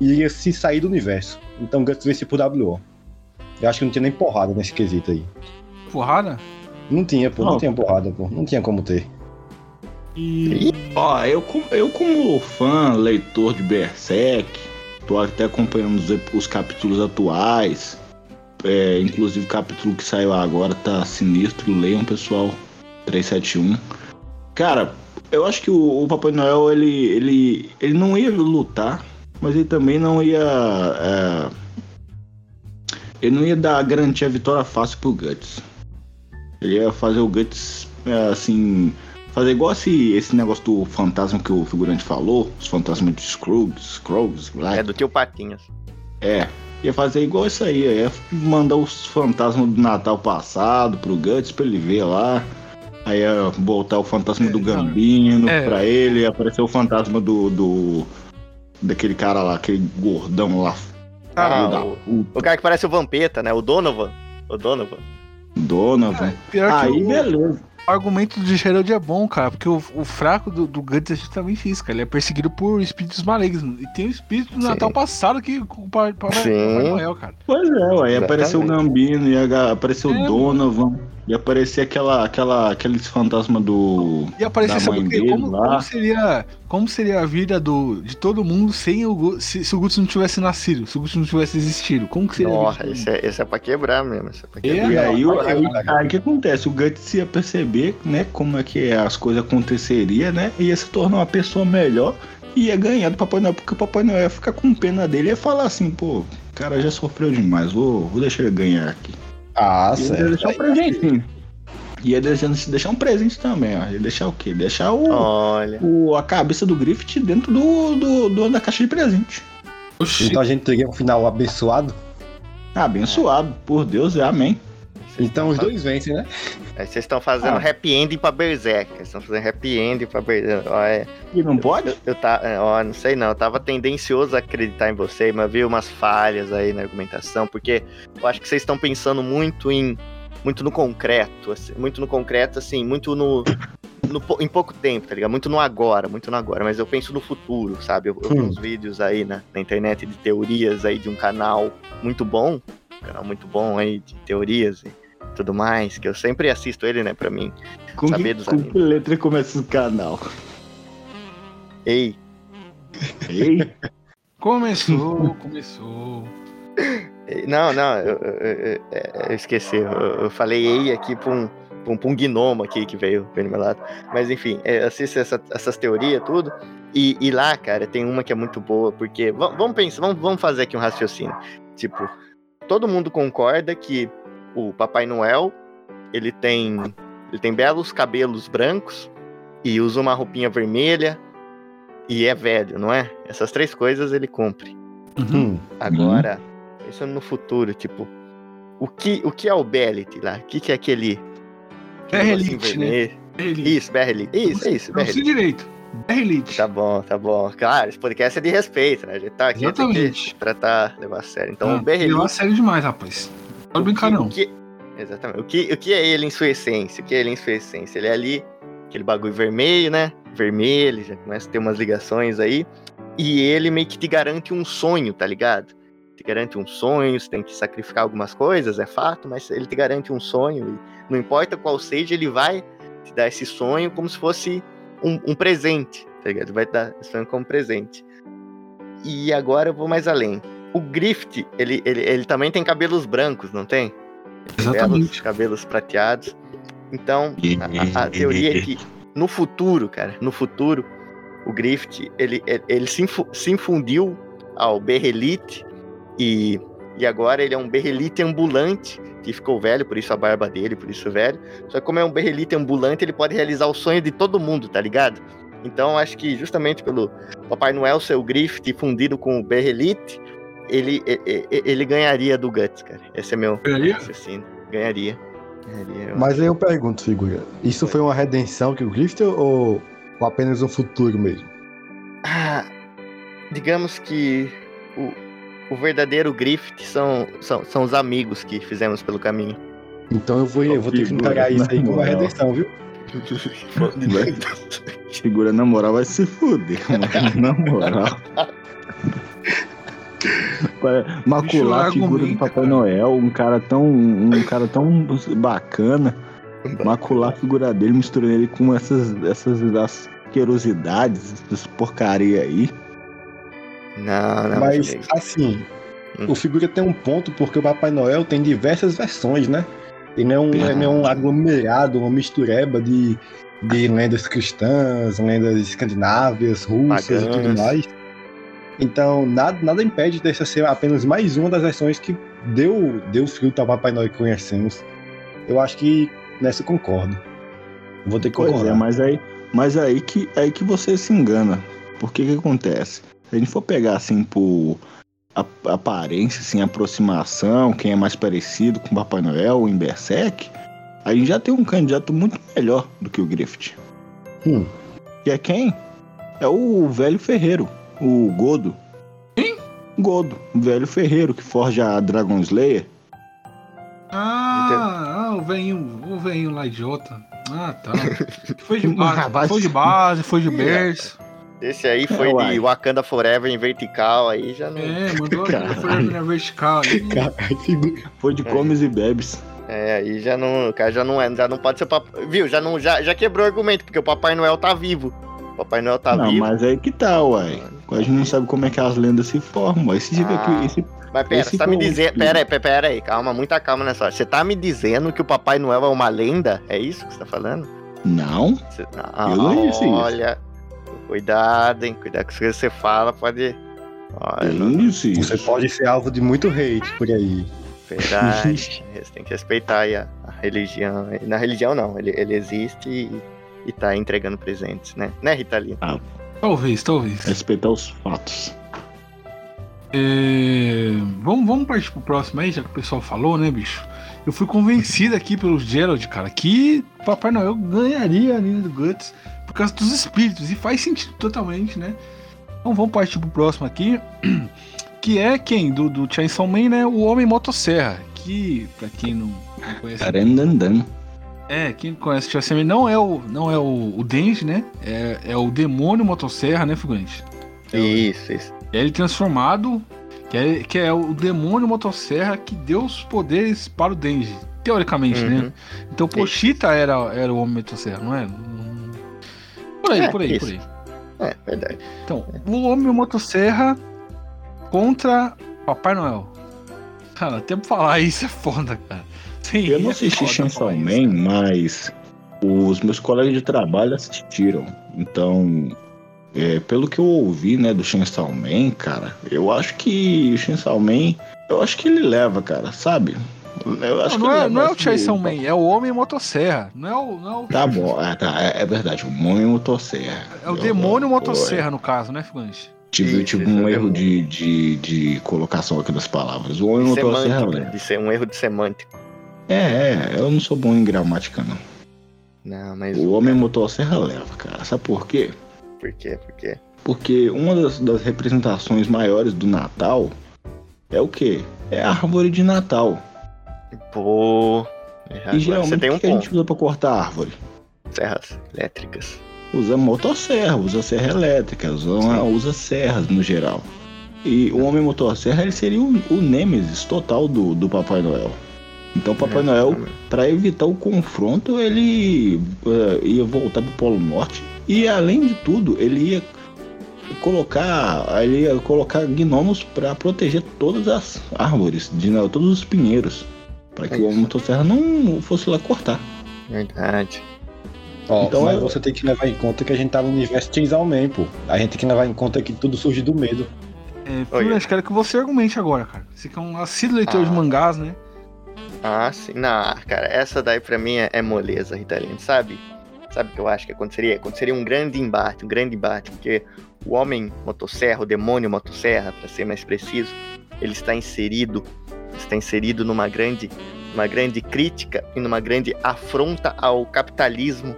e iria se sair do universo. Então o Guts vence por WO. Eu acho que não tinha nem porrada nesse quesito aí. porrada. Não tinha, pô, não, Não. tinha porrada, pô. Não tinha como ter. E. Ó, eu, eu como fã, leitor de Berserk, tô até acompanhando os, os capítulos atuais. É, inclusive o capítulo que saiu agora tá sinistro, leiam pessoal. 371. Cara, eu acho que o, o Papai Noel ele, ele, ele não ia lutar, mas ele também não ia. é, ele não ia dar garantir a vitória fácil pro Guts. Ele ia fazer o Guts é, assim. Fazer igual esse, esse negócio do fantasma que o figurante falou, os fantasmas de Scrooge, Scrooge, lá. É do tio Patinhas. É, ia fazer igual isso aí, ia mandar os fantasmas do Natal passado pro Guts pra ele ver lá. Aí ia botar o fantasma do Gambino é. pra ele, ia aparecer o fantasma do. do daquele cara lá, aquele gordão lá. Ah, o- O cara que parece o Vampeta, né? O Donovan. O Donovan. Donovan. Que Aí o, beleza. O argumento do Gerald é bom, cara, porque o, o fraco do, do Guts é justamente isso, cara. Ele é perseguido por espíritos malignos. E tem o espírito do Sim. Natal passado que o Papai. Papai Noel, cara. Pois é, aí apareceu o. Gambino, ga- apareceu É, o Donovan. Ia aparecer aquela, aquela, aqueles fantasmas do. E aparecer da sabe mãe dele Como, lá. como seria, como seria a vida do, de todo mundo sem o se, se o Guts não tivesse nascido, se o Guts não tivesse existido? Como que seria Nossa, todo esse é, esse é pra quebrar mesmo. Esse é pra É, quebrar. E aí, o, aí, o que acontece? O Guts ia perceber, né, como é que as coisas aconteceriam, né? E ia se tornar uma pessoa melhor e ia ganhar do Papai Noel, porque o Papai Noel ia ficar com pena dele e ia falar assim, pô, o cara já sofreu demais, vou, vou deixar ele ganhar aqui. Ah, E ia certo. deixar um presentinho. Ia deixar, deixar um presente também, ó. Ia deixar o quê? Deixar o, Olha. o- a cabeça do Griffith dentro do, do, do- da caixa de presente. Oxi, Então a gente teria um final abençoado. Abençoado, por Deus, amém. Então os dois vencem, né? Aí vocês estão fazendo Ah. happy ending pra Berserk. Vocês estão fazendo happy ending pra Berserk. Ó, é, E não pode? eu, eu tá, é, ó, não sei não. Eu tava tendencioso a acreditar em você, mas vi umas falhas aí na argumentação, porque eu acho que vocês estão pensando muito em. Muito no concreto, assim, muito no concreto, assim, muito no, no em pouco tempo, tá ligado? Muito no agora, muito no agora, mas eu penso no futuro, sabe? Eu, eu vi Hum. uns vídeos aí na, na internet de teorias aí de um canal muito bom, um canal muito bom aí de teorias tudo mais, que eu sempre assisto ele, né, pra mim. Com, Saber que, dos com que letra começa esse canal? Ei, Ei, [laughs] começou, começou. não, não, eu, eu- eu- eu- eu esqueci, eu, eu falei ei aqui pra um, pra um, pra um gnomo aqui que veio, veio do meu lado. Mas enfim, é, eu assisto essa- essas teorias, tudo. E, e lá, cara, tem uma que é muito boa, porque va- vamos pensar, vamos, vamos fazer aqui um raciocínio. Tipo, todo mundo concorda que o Papai Noel, ele tem, ele tem belos cabelos brancos e usa uma roupinha vermelha e é velho, não é? Essas três coisas ele cumpre. Hum. Agora, pensando no futuro, tipo, o que, o que é o Bellet lá? O que, que é aquele. negocinho né? Ele, Isso, Berrelite. Isso, isso, Berrelite. direito. Berrelite. Tá bom, tá bom. Claro, esse podcast é de respeito, né? A gente tá aqui tem que Exatamente. tratar, levar a sério. Então, Ah, o Berrelite. levou a sério demais, rapaz. Pode brincar, não. O que, exatamente. O que, o que é ele em sua essência? O que é ele em sua essência? Ele é ali, aquele bagulho vermelho, né? Vermelho, já começa a ter umas ligações aí. E ele meio que te garante um sonho, tá ligado? Te garante um sonho, você tem que sacrificar algumas coisas, é fato, mas ele te garante um sonho. E não importa qual seja, ele vai te dar esse sonho como se fosse um, um presente, tá ligado? Ele vai te dar esse sonho como presente. E agora eu vou mais além. O Grift, ele, ele, ele também tem cabelos brancos, não tem? Exatamente. cabelos prateados. Então, a, a- a teoria é que no futuro, cara, no futuro, o Grift, ele, ele, ele se, infu- se infundiu ao Berrelite e, e agora ele é um Berrelite ambulante, que ficou velho, por isso a barba dele, por isso velho. Só que como é um Berrelite ambulante, ele pode realizar o sonho de todo mundo, tá ligado? Então, acho que justamente pelo Papai Noel ser o Grift fundido com o Berrelite, ele, e- e- ele ganharia do Guts, cara. Esse é meu Ganharia? raciocínio. Ganharia. Ganharia. eu Mas aí eu pergunto, figura, isso foi uma redenção que o Griffith ou, ou apenas um futuro mesmo? Ah, digamos que o, o verdadeiro Griffith são, são, são os amigos que fizemos pelo caminho. Então eu vou, eu vou ter que Figura, encarar isso aí como uma redenção, viu? [laughs] Segura na moral, vai se fuder, mano. Na moral. [laughs] Macular a figura do Papai cara. Noel, um cara tão. Um cara tão bacana. Macular a figura dele, misturando ele com essas, essas asquerosidades, essas porcaria aí. Não, não. Mas assim, Hum. o figura tem um ponto porque o Papai Noel tem diversas versões, né? Ele não é um, ele é um aglomerado, uma mistureba de, de lendas cristãs, lendas escandinávias, russas e tudo mais. Então, nada, nada impede dessa ser apenas mais uma das versões que deu, deu fruto ao Papai Noel que conhecemos. Eu acho que nessa eu concordo. Vou ter que Pois concordar. é, mas aí, mas aí que aí que você se engana. Porque que acontece? Se a gente for pegar assim por a- aparência, assim, aproximação, quem é mais parecido com o Papai Noel em Berserk, a gente já tem um candidato muito melhor do que o Griffith. Hum. E é quem? É o velho ferreiro, o Godo. Quem? Godo, o velho ferreiro que forja a Dragon Slayer. Ah, ah, o velhinho, o velhinho lá idiota. Ah, tá. [laughs] Foi de base, foi de se- base, foi de berço. Esse aí foi Uai. de Wakanda Forever em vertical, aí já não. É, mandou [laughs] aquela foi na vertical ali. Caralho. Foi de É. comes e bebes. É, aí já não, o cara já não é, já não pode ser papai, viu? Já não, já, já quebrou o argumento porque o Papai Noel tá vivo. O Papai Noel tá não, vivo. mas aí que tá, uai. A gente não sabe como é que as lendas se formam. Mas se tiver Ah. Esse... Mas pera, Esse você tá me o dizendo. Pera aí, pera, aí, calma, muita calma nessa hora. Você tá me dizendo que o Papai Noel é uma lenda? É isso que você tá falando? Não? Você- Ah, Eu não disse isso. olha, cuidado, hein? Cuidado com as coisas que você fala, pode. Olha, Eu não, não disse isso. Você pode ser alvo de muito hate por aí. verdade. [laughs] Você tem que respeitar aí a, a religião. Na religião não, ele, ele existe e, e tá entregando presentes, né? Né, Ritalina? Talvez, talvez. Respeitar os fatos. É, Vamos, vamos partir pro próximo aí, já que o pessoal falou, né, bicho? Eu fui convencido aqui pelo Gerald, cara, que Papai Noel ganharia a linha do Guts por causa dos espíritos. E faz sentido totalmente, né? Então vamos partir pro próximo aqui. [clears throat] Que é quem? Do, do Chainsaw Man, né? O Homem Motosserra. Que, pra quem não, não conhece. Tarandandan. É, quem conhece Man não é o, não é o, o Denji, né? É, é o Demônio Motosserra, né, Figurante? Isso, isso. É ele transformado, que é, que é o demônio motosserra que deu os poderes para o Denji. Teoricamente, né? Uhum. Então Pochita era, era o homem motosserra, não é? Por aí, É, por aí, isso. por aí. É, verdade. Então, o homem motosserra contra Papai Noel. Cara, até pra falar isso é foda, cara. Sim, Eu não é assisti foda Chainsaw isso. Man, mas os meus colegas de trabalho assistiram. Então, é, pelo que eu ouvi, né, do Chainsaw Man, cara, eu acho que o Chainsaw Man, eu acho que ele leva, cara, sabe? Eu acho Não, que não é, não é o Chainsaw Man, é o homem motosserra. Não é o, não é o, Tá bom, é, tá, é, é verdade, o Homem Motosserra. é o Eu- demônio eu- motosserra, no caso, né, Figante? Tive, Isso, tive isso, um é erro de, de, de colocação aqui das palavras. O Homem De Motosserra leva. de ser um erro de semântica. É, é, eu não sou bom em gramática, não. Não, mas O Homem Motosserra leva, cara. Sabe por quê? por quê? Por quê? Porque uma das, das representações maiores do Natal é o quê? É a árvore de Natal. Pô. e geralmente você tem o um que a gente usa pra cortar a árvore? Serras elétricas. Usa motosserra, usa serra elétrica, usa, usa serras no geral. E o Homem Motosserra ele seria o, o nêmesis total do, do Papai Noel. Então o Papai É, Noel, para evitar o confronto, ele eh, ia voltar pro Polo Norte e além de tudo, ele ia colocar, ele ia colocar gnomos para proteger todas as árvores, de, não, todos os pinheiros, para que É o Homem. Motosserra não fosse lá cortar. Verdade. Ó, Então mas eu- você tem que levar em conta que a gente tá no universo Chainsaw Man, pô. A gente tem que levar em conta que tudo surge do medo. É. Figurante, quero que você argumente agora, cara. Você que é um assíduo leitor Ah. de mangás, né? Ah, sim. Não, cara, essa daí pra mim é, é moleza, Ritalino, sabe? Sabe o que eu acho que aconteceria? Aconteceria um grande embate, um grande embate, porque o homem motosserra, o demônio motosserra, pra ser mais preciso, ele está inserido, está inserido numa grande, numa grande crítica e numa grande afronta ao capitalismo.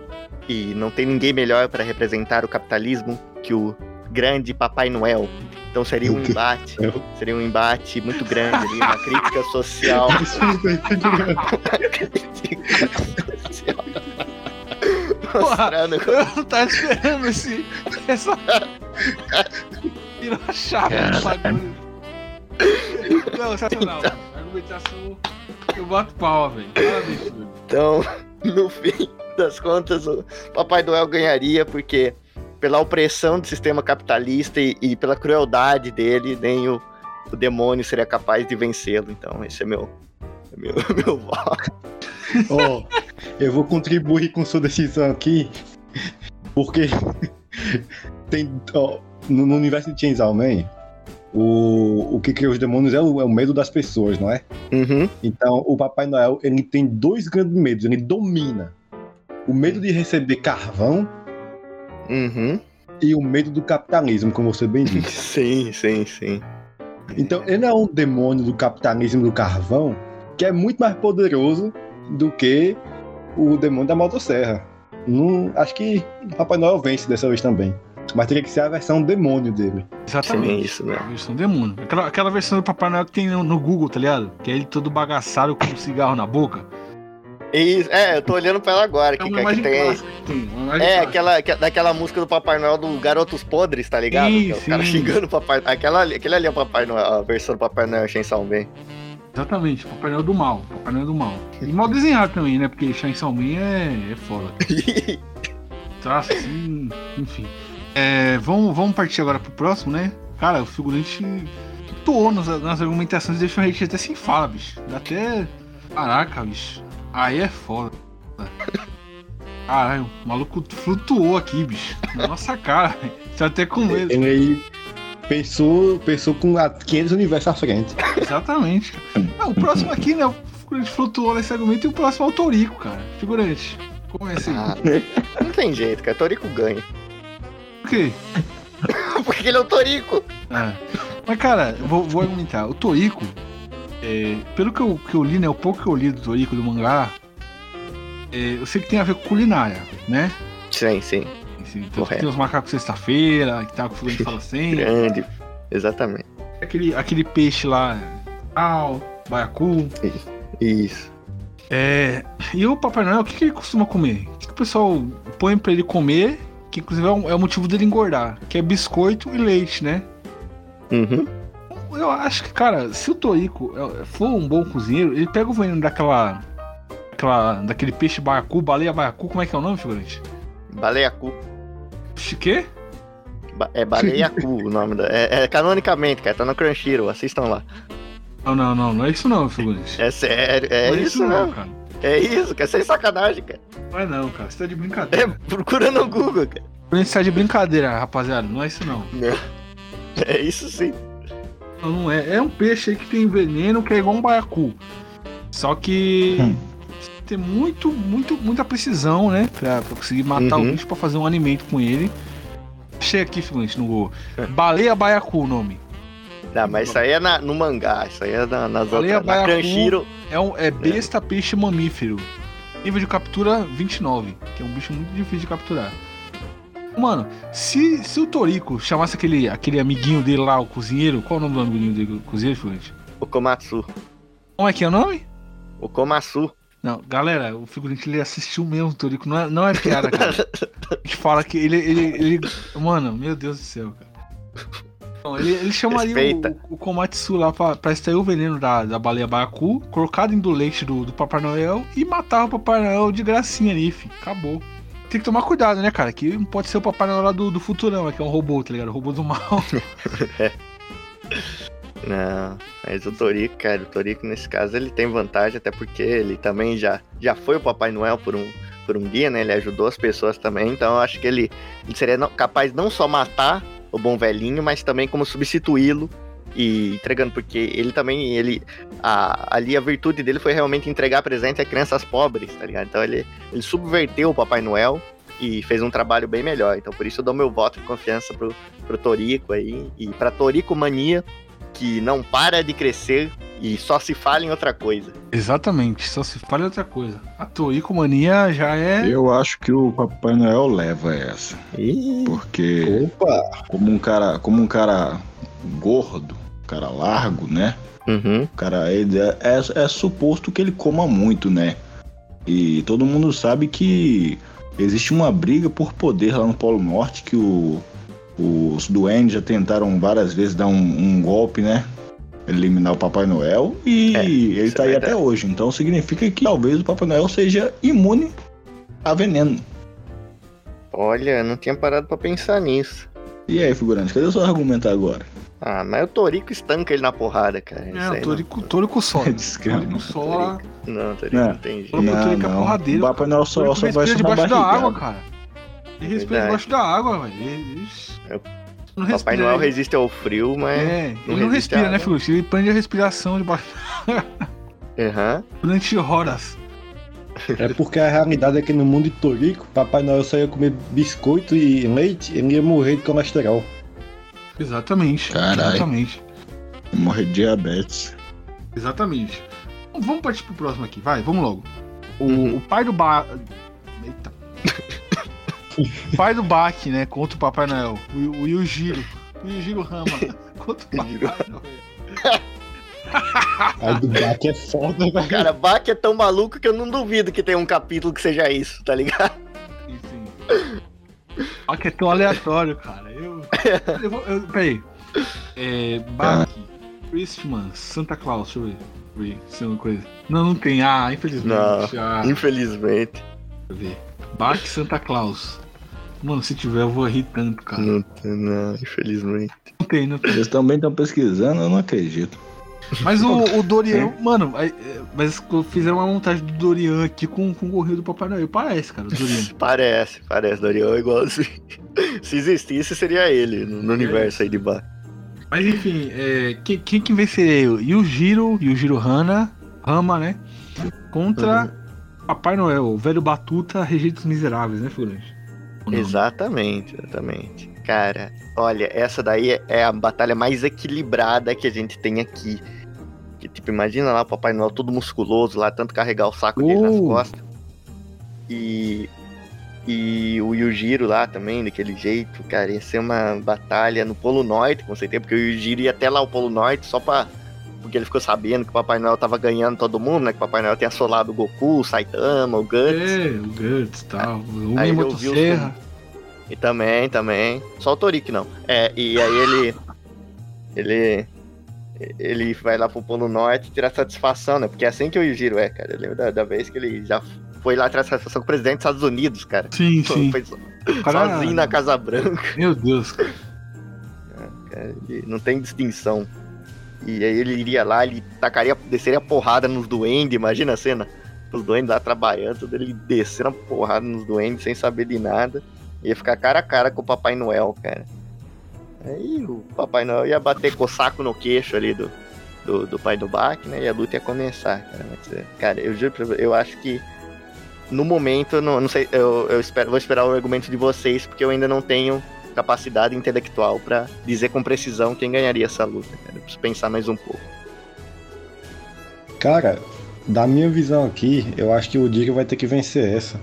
E não tem ninguém melhor para representar o capitalismo que o grande Papai Noel. Então seria um embate, céu. seria um embate muito grande ali, uma crítica social. [laughs] [laughs] Mostrando como- Eu não tava esperando esse. Essa. [laughs] Virou a chave do bagulho. Não, sensacional. Então. Argumentação. Eu boto pau, velho. Então, no fim das contas, o Papai Noel ganharia porque pela opressão do sistema capitalista e, e pela crueldade dele, nem o, o demônio seria capaz de vencê-lo. Então, esse é meu é meu, [laughs] meu voto. Ó, eu vou contribuir com sua decisão aqui, porque [laughs] tem, ó, no, no universo de Chainsaw Man, o, o que cria os demônios é o, é o medo das pessoas, não é? Uhum. Então, o Papai Noel, ele tem dois grandes medos, ele domina. O medo de receber carvão Uhum. e o medo do capitalismo, como você bem disse. [laughs] Sim, sim, sim. Então, ele é um demônio do capitalismo do carvão que é muito mais poderoso do que o demônio da motosserra. Não, acho que o Papai Noel vence dessa vez também. Mas teria que ser a versão demônio dele. Exatamente. Sim, isso mesmo. A versão demônio. Aquela, aquela versão do Papai Noel que tem no, no Google, tá ligado? Que é ele todo bagaçado com um cigarro na boca. Isso, é, eu tô olhando pra ela agora. É Que, tem, clássica. que tem, uma imagem É, clássica. aquela, que- daquela música do Papai Noel do Garotos Podres, tá ligado? Sim, Que é o cara sim. xingando o Papai Aquela, aquele ali é o Papai Noel, a versão do Papai Noel Chainsaw Man. Exatamente, Papai Noel do mal. Papai Noel do mal. E mal desenhado também, né? Porque Chainsaw Man é, é foda. [laughs] Traço assim, enfim. É, vamos, vamos partir agora pro próximo, né? Cara, o figurante toou nas, nas argumentações, deixou a gente até sem fala, bicho. Dá até. Caraca, bicho. Aí é foda. Caralho, o maluco flutuou aqui, bicho. Na nossa cara. Você até com medo. Ele aí pensou, pensou com a 500 universos à frente. Exatamente. cara. Não, o próximo aqui, né? O figurante flutuou nesse argumento e o próximo é o Torico, cara. Figurante. Começa aí. Ah, não tem jeito, cara. Torico ganha. Por quê? [laughs] Porque ele é o Torico. É. Mas, cara, vou, vou argumentar. O Toriko, é, pelo que eu, que eu li, né? O pouco que eu li do Toriko, do mangá, é, eu sei que tem a ver com culinária, né? Sim, sim. Assim, então, tem os macacos sexta-feira, que tá com o figurante fala [laughs] assim. Grande. Exatamente. aquele, aquele peixe lá, tal, baiacu. Isso. É, e o Papai Noel, o que, que ele costuma comer? O que, que o pessoal põe pra ele comer, que inclusive é, um- é o motivo dele engordar, que é biscoito e leite, né? Uhum. Eu acho que, cara, se o Torico é, for um bom cozinheiro, ele pega o veneno daquela. Aquela, daquele peixe baiacu, baleia baiacu, como é que é o nome, figurante? Baleacu. Peixe quê? Ba- É Baleiacu o nome da. É, é canonicamente, cara. Tá no Crunchyroll, assistam lá. Não, não, não, não é isso não, figurante. É sério, é não isso, não, não. cara. É isso, cara. Sem sacanagem, cara. Não é não, cara. Você tá de É, brincadeira. procura no Google, cara. Figurante tá de brincadeira, rapaziada. Não é isso não. É isso sim. Não, não é. É um peixe aí que tem veneno que é igual um baiacu. Só que. Hum. Ter muito, muito, muita precisão, né? Pra, pra conseguir matar Uhum. o bicho pra fazer um alimento com ele. Achei aqui, figurante, no Google. É. Baleia baiacu o nome. Não, mas isso aí é na- no mangá, isso aí é na, nas Baleia outras. Na baiacu. É, um, é besta peixe mamífero. Nível de captura 29, que é um bicho muito difícil de capturar. Mano, se, se o Torico chamasse aquele, aquele amiguinho dele lá, o cozinheiro, qual é o nome do amiguinho dele, cozinheiro, figurante? O Komatsu. Como é que é o nome? O Komatsu. Não, galera, o figurante ele assistiu mesmo, o Torico. Não é, não é piada, cara. A gente fala que ele, ele, ele. Mano, meu Deus do céu, cara. Não, ele, ele chamaria Respeita. o, o Komatsu lá pra, pra extrair o veneno da, da baleia baiacu, colocado do leite do, do Papai Noel e matar o Papai Noel de gracinha ali, fi. Acabou. Tem que tomar cuidado, né, cara? Que pode ser o Papai Noel do, do Futurama, que é um robô, tá ligado? O robô do mal. [laughs] Não, mas o Torico, cara, o Torico nesse caso ele tem vantagem, até porque ele também já, já foi o Papai Noel por um, por um dia, né? Ele ajudou as pessoas também, então eu acho que ele, ele seria capaz não só matar o bom velhinho, mas também como substituí-lo e entregando, porque ele também, ele, a, ali a virtude dele foi realmente entregar presente a crianças pobres, tá ligado? Então ele, ele subverteu o Papai Noel e fez um trabalho bem melhor, então por isso eu dou meu voto de confiança pro, pro Torico aí, e pra Torico Mania, que não para de crescer e só se fala em outra coisa. Exatamente, só se fala em outra coisa. A Torico Mania já é. Eu acho que o Papai Noel leva essa. Ih, Porque Opa! como um cara, como um cara gordo, cara largo, né? uhum, O cara é, é, é suposto que ele coma muito, né? E todo mundo sabe que existe uma briga por poder lá no Polo Norte que o- os duendes já tentaram várias vezes dar um, um golpe, né? Eliminar o Papai Noel e É, ele tá é aí verdade. até hoje. Então significa que talvez o Papai Noel seja imune a veneno. olha, não tinha parado pra pensar nisso. E aí, figurante, cadê o seu argumento agora? Ah, mas o Torico estanca ele na porrada, cara. Isso É, o Torico, [laughs] Torico só. Desgrama. Torico só. Não, não Torico Não. não tem jeito. Torico é porradeiro, O Papai Noel só, Torico só vai debaixo da água, barrigada. cara. Ele respira Verdade. debaixo da água, velho. Ele-. É, Não Papai Noel ele- resiste ao frio, mas. É, não ele não respira, né, água. filho? Ele prende a respiração debaixo Aham. durante horas. É porque a realidade é que no mundo de Torico, Papai Noel só ia comer biscoito e leite, ele ia morrer de colesterol. Exatamente. Caralho. Exatamente. Morrer de diabetes. Exatamente. Bom, Vamos partir pro próximo aqui, vai, vamos logo. O, Uhum. o pai do Ba. Eita. [laughs] o pai do Bach, né? Contra o Papai Noel. O, o Yujiro. O Yujiro Rama. [laughs] Contra o Papai Noel. [laughs] Aí do Bach é foda, velho. Cara, Bach é tão maluco que eu não duvido que tenha um capítulo que seja isso, tá ligado? Enfim. Bach é tão aleatório, cara. Eu. eu, vou, eu peraí. É. Bach, Christmas, Santa Claus, deixa eu ver. ver se é uma coisa. Não, não tem. Ah, infelizmente. Não. Ah, Infelizmente. deixa eu ver. Bach Santa Claus. Mano, se tiver, eu vou rir tanto, cara. Não, Não, tem, não, infelizmente. tem, não tem. Eles também estão pesquisando, eu não acredito. Mas o, o Dorian, mano, é, mas fizeram uma montagem do Dorian aqui com, com o gorrinho do Papai Noel. Parece, cara, o Dorian. [laughs] Parece, parece. Dorian é igualzinho. Se existisse, seria ele no, no universo aí de baixo. Mas enfim, é, quem, quem que venceria? Yujiro, Yujiro Hana, Rama, né? Contra Papai Noel, o velho Batuta, Rejeitos Miseráveis, né, figurante? Exatamente, exatamente. Cara, olha, essa daí é- é a batalha mais equilibrada que a gente tem aqui. Que, tipo, imagina lá o Papai Noel todo musculoso lá, tanto carregar o saco dele nas Uh. costas. E. E o Yujiro lá também, daquele jeito, cara, ia ser uma batalha no Polo Norte, com certeza, porque o Yujiro ia até lá o Polo Norte só pra. Porque ele ficou sabendo que o Papai Noel tava ganhando todo mundo, né? Que o Papai Noel tem assolado o Goku, o Saitama, o Guts. É, o Guts e tal. O Aí ele ouviu os Motosserra. E também, também. Só o Torik não. É, e aí ele. Ele. Ele vai lá pro Polo Norte tirar satisfação, né? Porque é assim que o Yujiro é, cara. Eu lembro da, da vez que ele já foi lá tirar satisfação com o presidente dos Estados Unidos, cara. Sim, sim. Foi so- cara- sozinho na Casa Branca, Meu Deus, cara. cara. Ele não tem distinção. E aí ele iria lá, ele tacaria, desceria porrada nos duendes, imagina a cena. Os duendes lá trabalhando, tudo ele descendo a porrada nos duendes sem saber de nada. Ia ficar cara a cara com o Papai Noel, cara. Aí o Papai Noel ia bater com o saco no queixo ali do, do, do pai do Bach, né? E a luta ia começar, cara. Mas, é, cara, eu juro pra você, eu acho que no momento, eu não, não sei, eu, eu espero, vou esperar o argumento de vocês, porque eu ainda não tenho capacidade intelectual pra dizer com precisão quem ganharia essa luta, cara. Eu preciso pensar mais um pouco. Cara, da minha visão aqui, eu acho que o Diga vai ter que vencer essa.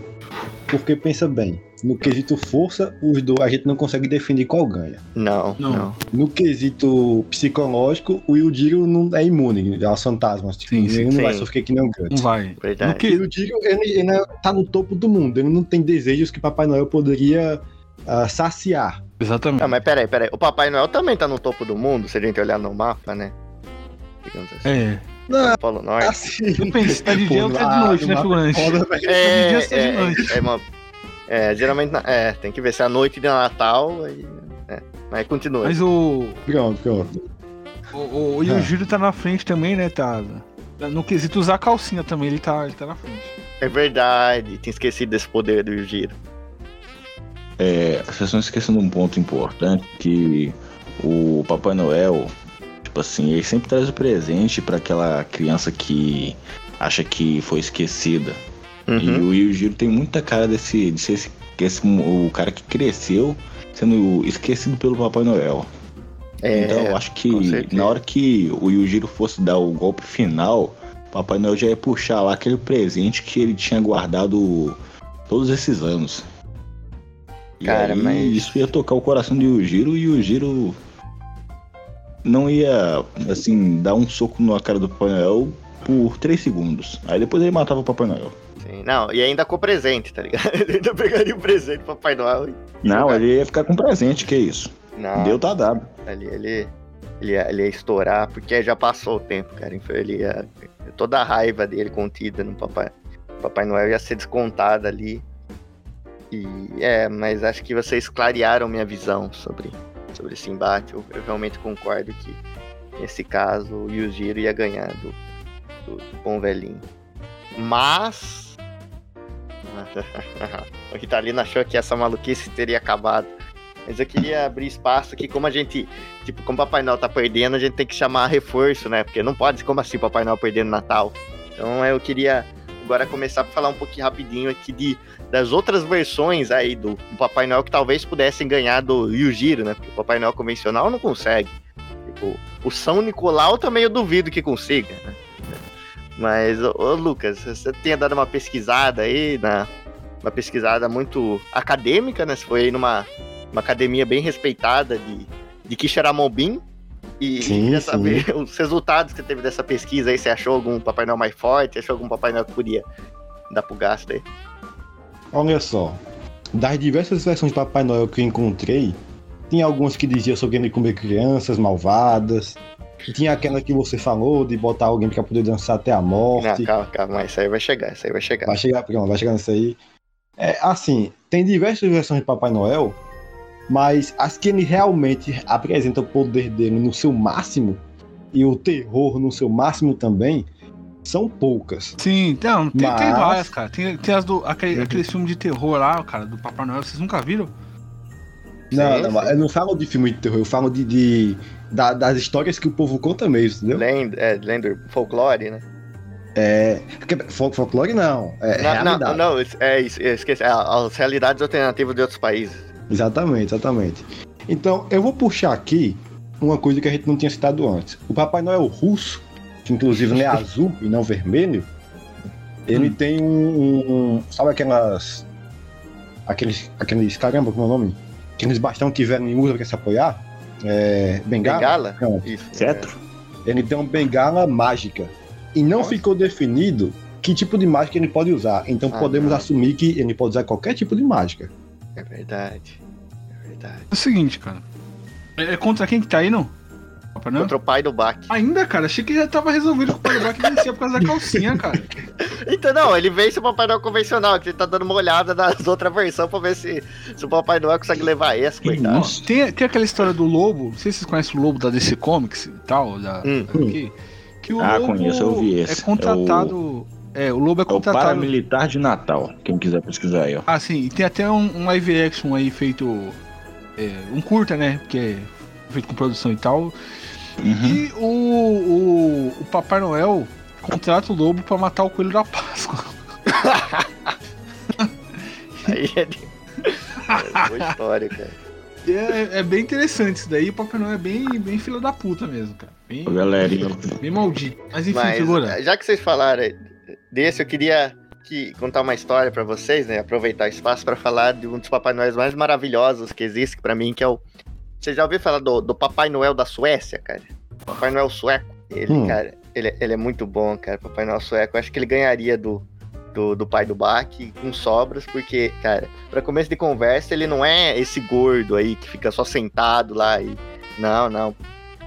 Porque pensa bem, no quesito força, os dois a gente não consegue definir qual ganha. Não, Não. não. No quesito psicológico, o Yujiro não é imune aos fantasmas. Tipo, Sim, sim, ele não vai sofrer que nem o Não Guts. vai. No Verdade. O que... Yujiro, ele, ele não- tá no topo do mundo. Ele não tem desejos que Papai Noel poderia ah, saciar. Exatamente. Não, mas peraí, peraí. O Papai Noel também tá no topo do mundo, se a gente olhar no mapa, né? Digamos assim. É. Não, No Polo Norte. assim. Eu pensei, tá de dia ou tá de noite, né, velho. É, é, de noite. é, é uma- é, geralmente, na- é, tem que ver se é a noite de Natal, aí, é, mas continua. Mas o. Pronto, pronto. O, o, o Yujiro tá na frente também, né? Tá. No quesito usar calcinha também, ele tá, ele tá na frente. É verdade, tinha esquecido desse poder do Yujiro. É, vocês estão esquecendo um ponto importante que o Papai Noel, tipo assim, ele sempre traz o presente pra aquela criança que acha que foi esquecida. E Uhum. o Yujiro tem muita cara desse, de ser esse, esse- o cara que cresceu sendo esquecido pelo Papai Noel. É, então eu acho que na hora que o Yujiro fosse dar o golpe final, o Papai Noel já ia puxar lá aquele presente que ele tinha guardado todos esses anos. E Cara, mas- isso ia tocar o coração do Yujiro e o Yujiro não ia, assim, dar um soco na cara do Papai Noel por 3 segundos. Aí depois ele matava o Papai Noel. Sim, Não, e ainda com presente, tá ligado? Ele [laughs] ainda pegaria o presente do Papai Noel. e- Não, jogar. ele ia ficar com presente, que isso. Não, Deu, tá dado. ali ele, ele, ia, ele ia estourar, porque já passou o tempo, cara. Ele ia, toda a raiva dele contida no Papai, Papai Noel ia ser descontada ali. E é, mas acho que vocês clarearam minha visão sobre, sobre esse embate. Eu, eu realmente concordo que nesse caso o Yujiro ia ganhar do, do, do bom velhinho. Mas. [laughs] o Ritalino achou que essa maluquice teria acabado. Mas eu queria abrir espaço aqui, como a gente, tipo, como o Papai Noel tá perdendo, a gente tem que chamar reforço, né? Porque não pode, como assim Papai Noel perdendo Natal? Então eu queria agora começar a falar um pouquinho rapidinho aqui de, das outras versões aí do, do Papai Noel que talvez pudessem ganhar do Yujiro, né? Porque o Papai Noel convencional não consegue. Tipo, o São Nicolau também eu duvido que consiga, né? Mas, ô, ô, Lucas, você tinha dado uma pesquisada aí, na, uma pesquisada muito acadêmica, né? Você foi aí numa uma academia bem respeitada de, de Kisharamobim. E Sim, queria sim. saber [laughs] os resultados que você teve dessa pesquisa aí. Você achou algum Papai Noel mais forte? Achou algum Papai Noel que podia dar pro gasto aí? Olha só, das diversas versões de Papai Noel que eu encontrei, tem alguns que diziam sobre ele comer crianças malvadas, Tinha aquela que você falou de botar alguém pra poder dançar até a Não, morte. calma, calma, mas isso aí vai chegar, isso aí vai chegar. Vai chegar, pronto, vai chegar nisso aí. É, assim, tem diversas versões de Papai Noel, mas as que ele realmente apresenta o poder dele no seu máximo e o terror no seu máximo também são poucas. Sim, não, tem, tem Mas- várias, cara. Tem, tem as do. Aquele, Uhum. aquele filme de terror lá, cara, do Papai Noel, vocês nunca viram? Não, Sim, não, sim. eu não falo de filme de terror, eu falo de, de- da- das histórias que o povo conta mesmo, entendeu? Lenda, é, lenda, folclore, né? É, fol- folclore não, é não, não, não, é isso, esqueci. É, as realidades alternativas de outros países. Exatamente, exatamente. Então, eu vou puxar aqui uma coisa que a gente não tinha citado antes. O Papai Noel russo, que inclusive é [laughs] azul e não vermelho, ele Hum. tem um, um- Sabe aquelas. Aqueles. Aqueles. Caramba, como é o nome? Aqueles bastão que Velho usa pra se apoiar? É. Bengala? Bengala? Não, Isso. Cetro? ele tem uma bengala mágica. E não Nossa. ficou definido que tipo de mágica ele pode usar. Então Ah, podemos não. assumir que ele pode usar qualquer tipo de mágica. É, é verdade. É verdade. É o seguinte, cara. É, é contra quem que tá aí, não? Papai Noel? Contra o pai do Bach. Ainda, cara, achei que já tava resolvido com o Pai Black vencia por causa da calcinha, cara. [laughs] Então, não, ele vence o Papai Noel convencional, que ele tá dando uma olhada nas outras versões pra ver se, se o Papai Noel consegue levar essa, coitado. Tem, tem aquela história do lobo, não sei se vocês conhecem o lobo da DC Comics e tal, da, Hum. daqui, que o Ah, lobo conheço, eu vi esse. é contratado... É o... lobo é É o contratado... paramilitar de Natal. Quem quiser pesquisar aí, ó. Ah, sim, e tem até um, um live action aí feito... é, um curta, né, que é feito com produção e tal. Uhum. E o, o, o Papai Noel contrata o lobo pra matar o coelho da Páscoa. [laughs] Aí é, de... é boa história, cara. E É, é bem interessante isso daí, o Papai Noel é bem, bem filho da puta mesmo, cara. Bem, galerinha. bem maldito. Mas enfim, Mas, figura. já que vocês falaram desse, eu queria que, contar uma história pra vocês, né? Aproveitar o espaço pra falar de um dos Papai Noéis mais maravilhosos que existe pra mim, que é o. Você já ouviu falar do, do Papai Noel da Suécia, cara? Papai Noel sueco. Ele, Hum. cara, ele, é- ele é muito bom, cara. Papai Noel sueco. Eu acho que ele ganharia do, do, do pai do Bach com sobras, porque, cara, pra começo de conversa, ele não é esse gordo aí que fica só sentado lá e. Não, não.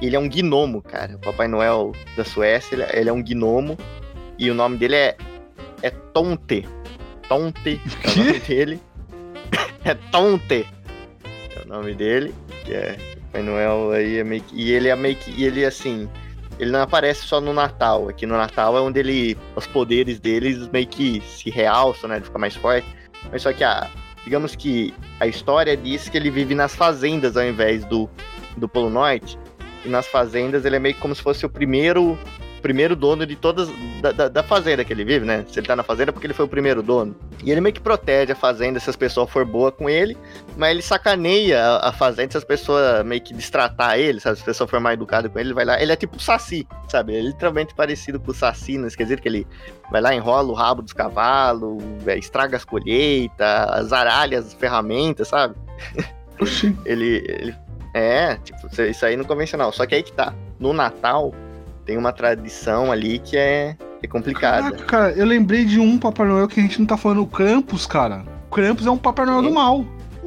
Ele é um gnomo, cara. O Papai Noel da Suécia, ele, é- ele é um gnomo. E o nome dele é. É Tonte. Tonte é o nome dele. [laughs] é Tonte. O nome dele. Que é. Papai Noel aí é meio que. E ele é meio que. E ele assim. Ele não aparece só no Natal. Aqui no Natal é onde ele. Os poderes deles meio que se realçam, né? Ele fica mais forte. Mas só que a. Digamos que a história diz que ele vive nas fazendas ao invés do, do Polo Norte. E nas fazendas ele é meio como se fosse o primeiro primeiro dono de todas da, da, da fazenda que ele vive, né? Se ele tá na fazenda é porque ele foi o primeiro dono. E ele meio que protege a fazenda se as pessoas for boa com ele, mas ele sacaneia a, a fazenda se as pessoas meio que destratar ele, sabe? Se as pessoas for mais educadas com ele, ele vai lá. Ele é tipo o Saci, sabe? Ele é literalmente parecido com o Saci, no esquisito que ele vai lá, enrola o rabo dos cavalos, é, estraga as colheitas, zaralha as ferramentas, sabe? [laughs] ele, ele. É, tipo, isso aí no convencional. Só que aí que tá. No Natal, tem uma tradição ali que é, é complicada. Caraca, cara, eu lembrei de um Papai Noel que a gente não tá falando, o Krampus, cara. O Krampus é um Papai Noel do mal.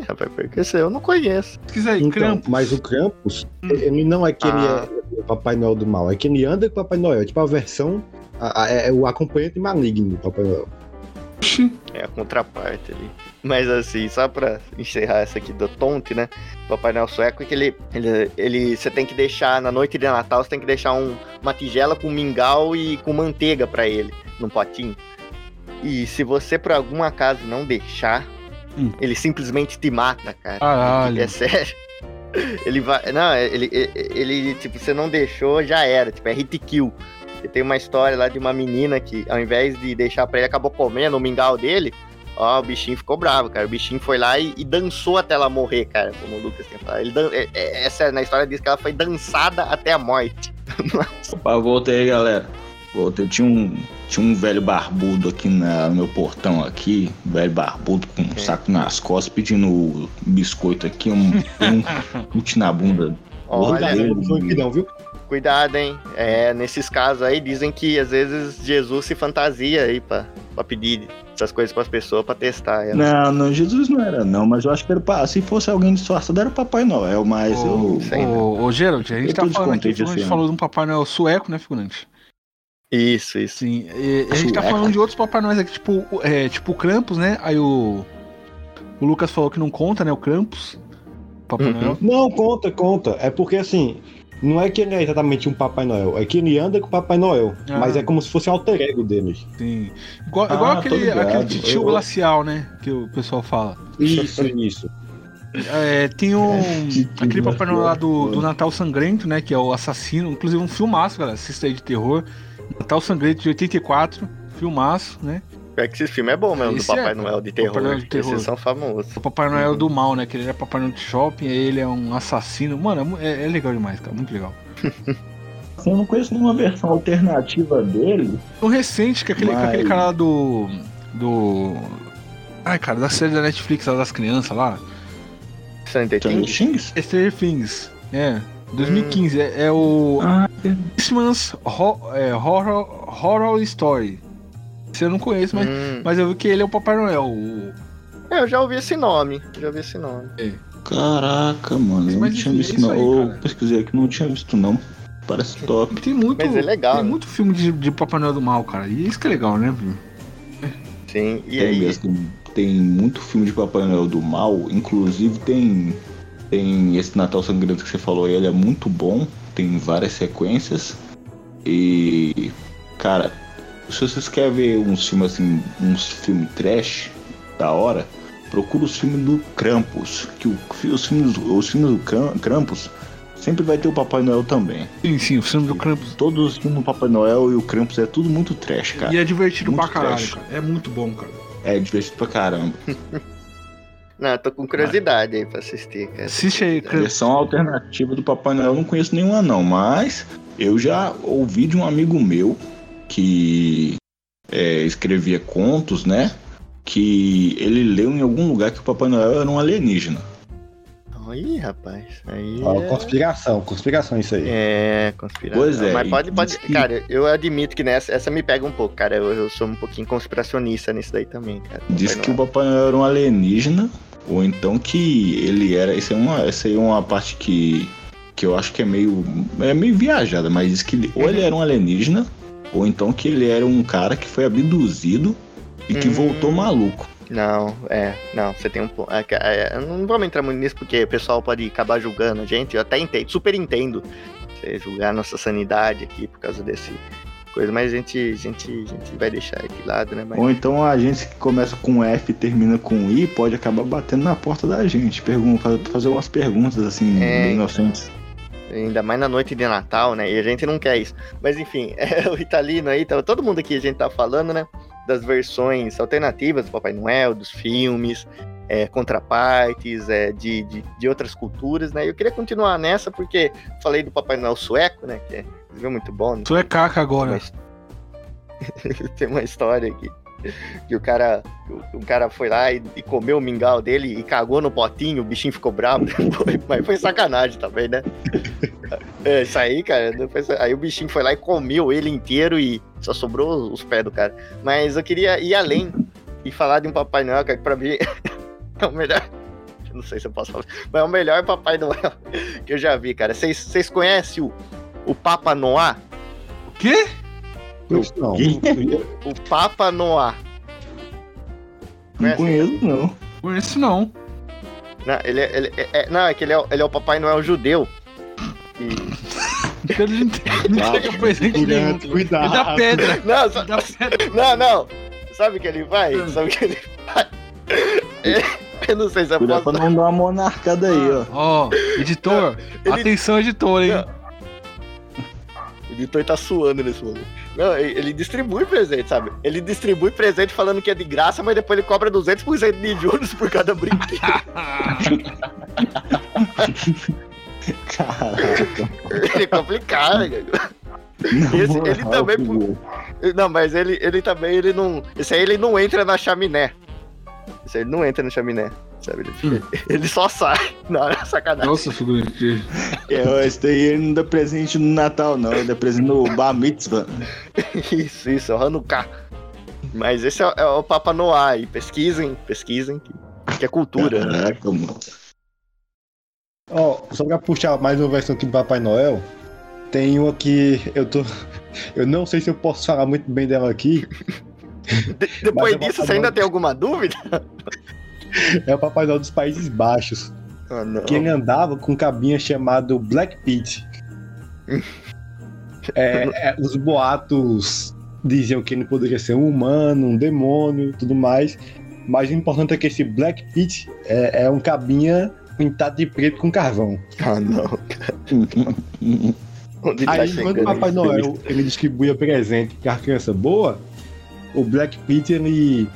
Rapaz, porque esse eu não conheço. Pesquisa aí, Então, Krampus. mas o Krampus, Hum. ele não é que ele Ah. é o Papai Noel do mal, é que ele anda com o Papai Noel. É tipo a versão. a- a- é o acompanhante maligno do Papai Noel. É a contraparte ali. Mas assim, só pra encerrar essa aqui do Tonte, né? O Papai Noel sueco é que ele, ele, ele. Você tem que deixar, na noite de Natal, você tem que deixar um- uma tigela com mingau e com manteiga pra ele, num potinho. E se você por algum acaso não deixar, Hum. ele simplesmente te mata, cara. Caralho. É sério. [laughs] Ele vai. Não, ele, ele, ele, tipo, você não deixou, já era. Tipo, é hit kill. E tem uma história lá de uma menina que, ao invés de deixar pra ele, acabou comendo o mingau dele. Ó, o bichinho ficou bravo, cara. O bichinho foi lá e, e dançou até ela morrer, cara. Como o Lucas tem falado. Ele dan- é, é, é sério, na história diz que ela foi dançada até a morte. [laughs] Opa, voltei aí, galera. Voltei. Tinha um, tinha um velho barbudo aqui na- no meu portão aqui. Velho barbudo com um saco nas costas, pedindo biscoito aqui, um, um [laughs] chute na bunda. Olha, Não foi aqui não, viu? Cuidado, hein? É, nesses casos aí dizem que às vezes Jesus se fantasia aí pra, pra pedir essas coisas pras pessoas pra testar elas. Não, não, Jesus não era, não, mas eu acho que era pa- se fosse alguém disfarçado era o Papai Noel, mas Ô, eu. né? ô, ô, Gerald, a gente Eu tá falando aqui, a gente esse falou de um Papai Noel sueco, né, figurante? Isso, isso. Sim, e, a gente tá falando de outros Papai Noéis aqui, tipo, o- é, tipo o Krampus, né? Aí o, o Lucas falou que não conta, né, o Krampus. Papai Uhum. Noel. Não, conta, conta. É porque assim, não é que ele é exatamente um Papai Noel, é que ele anda com o Papai Noel. Ah. Mas é como se fosse um alter ego dele. Sim. Igual, Ah, igual aquele, aquele titio Eu- glacial, né? Que o pessoal fala. Isso, isso. É, tem um. Titio aquele Papai Noel lá do, do Natal Sangrento, né? Que é o assassino. Inclusive um filmaço, galera. Assista aí de terror. Natal Sangrento de 84. Filmaço, né? Pior que esse filme é bom mesmo, Esse do Papai é, Noel de Papai terror. Noel de terror. Esses são famosos. O Papai Noel do mal, né? Que ele era Papai Noel de shopping, aí ele é um assassino. Mano, é é, é legal demais, cara. Muito legal. [laughs] Eu não conheço nenhuma versão alternativa dele. O recente, que é aquele, Mas- aquele cara lá do. Do. Ai, cara, da série da Netflix lá das crianças lá. Stranger Things? Stranger Things. É. 2015. É, é o. Ah, Christmas Ho- é, Horror, Horror Story. Eu não conheço, mas, Hum. mas eu vi que ele é o Papai Noel. O... É, eu já ouvi esse nome. Já ouvi esse nome. caraca, mano. Eu Mas não tinha é visto isso não. aí, Eu pesquisei aqui, não tinha visto não. Parece top. Tem muito. Mas é legal, Tem né? muito filme de, de Papai Noel do mal, cara. E isso que é legal, né, viu? Sim. E Tem aí? mesmo. Tem muito filme de Papai Noel do mal. Inclusive tem. Tem esse Natal Sangrento que você falou, ele é muito bom. Tem várias sequências. E. Cara, se vocês querem ver uns filmes assim, uns filmes trash da hora, procura os filmes do Krampus. Que o- os filmes, os filmes do Kram- Krampus sempre vai ter o Papai Noel também. Sim, sim, o filme do Krampus. Todos os filmes do Papai Noel e o Krampus é tudo muito trash, cara. E é divertido Muito pra caralho, trash. cara. É muito bom, cara. É divertido pra caramba. [laughs] Não, tô com curiosidade aí pra assistir, cara. Assiste aí, A Krampus. versão alternativa do Papai Noel eu não conheço nenhuma não, mas eu já ouvi de um amigo meu que é, escrevia contos, né? Que ele leu em algum lugar que o Papai Noel era um alienígena. Aí, rapaz. Aí. Ó, é- conspiração, conspiração isso aí. É, conspiração. Pois é, Mas pode, pode. que- Cara, eu admito que nessa essa me pega um pouco, cara. Eu, eu sou um pouquinho conspiracionista nisso daí também, cara. Diz que o. Papai Noel era um alienígena, ou então que ele era. Essa é uma, essa aí é uma parte que, que eu acho que é meio. É meio viajada, mas diz que ele- ou ele era um alienígena, ou então que ele era um cara que foi abduzido e que Hum. voltou maluco. Não, é, não, você tem um ponto. É, é, não vamos entrar muito nisso porque o pessoal pode acabar julgando a gente. Eu até entendo, super entendo você julgar nossa sanidade aqui por causa desse coisa, mas a gente, a gente, a gente vai deixar aí de lado, né? Mas, Ou então a gente que começa com F e termina com I pode acabar batendo na porta da gente, pergunta, fazer umas perguntas assim, É, bem inocentes. Ainda mais na noite de Natal, né? E a gente não quer isso. Mas enfim, [laughs] é, o Italino aí, tá, todo mundo aqui a gente tá falando, né? Das versões alternativas do Papai Noel, dos filmes, é, contrapartes, é, de, de, de outras culturas, né? Eu queria continuar nessa porque falei do Papai Noel sueco, né? Que é muito bom. Né? Tu é caca agora. [laughs] Tem uma história aqui. Que o cara, o, cara foi lá e, e comeu o mingau dele e cagou no potinho, o bichinho ficou bravo depois, [laughs] mas foi sacanagem também, né? É, isso aí, cara, sa- aí o bichinho foi lá e comeu ele inteiro e só sobrou os pés do cara. Mas eu queria ir além e falar de um Papai Noel, cara, que pra mim [laughs] é o melhor. eu Não sei se eu posso falar, mas é o melhor Papai Noel [laughs] que eu já vi, cara. Vocês conhecem o, o Papa Noah? O quê? Isso não. O Papa Noah. Não conheço, não. Conheço não. Não, ele, é- ele é, é- não, é que ele é, o- ele é o Papai Noel judeu. E- [laughs] Ele não tem- não presente nenhum. Cuidado, cuidado. Ele dá pedra. Não, só- dá pedra. [laughs] não, não. Sabe o que ele faz? Hum. Sabe o que ele faz? [laughs] Eu não sei se eu Cuidado posso. pra não dar uma monarcada aí, ó. Ó, editor. Ele- Atenção, editor, hein? O editor tá suando nesse momento. Não, ele distribui presente, sabe? Ele distribui presente falando que é de graça, mas depois ele cobra 200% de juros por cada brinquedo. Caraca. ele é complicado, cara. Na Esse- ele também filho. Não, mas ele, ele também, ele não. Esse aí ele não entra na chaminé. Esse aí ele não entra na chaminé. Sabe? Ele, fica- [laughs] ele só sai. [laughs] Não, é sacanagem. Nossa, figurante. É, esse daí ele não dá presente no Natal, não. Ele dá presente no Bar Mitzvah. [laughs] Isso, isso, é o Hanukkah. Mas esse é, é o Papa Noah aí. Pesquisem, pesquisem. Que, é cultura, né? Caraca, mano. Ó, só pra puxar mais uma versão aqui do Papai Noel, tem uma que eu tô. Eu não sei se eu posso falar muito bem dela aqui. De- depois vou disso, você ainda tem alguma dúvida? É o Papai Noel dos Países Baixos. Ah, não. Que ele andava com um cabinha chamado Black Pete. É, é, os boatos diziam que ele poderia ser um humano, um demônio, tudo mais. Mas o importante é que esse Black Pete é, é um cabinha pintado de preto com carvão. Ah, não. Onde tá Aí, quando o Papai? Noel ele distribuía presente para criança boa, o Black Pete ele,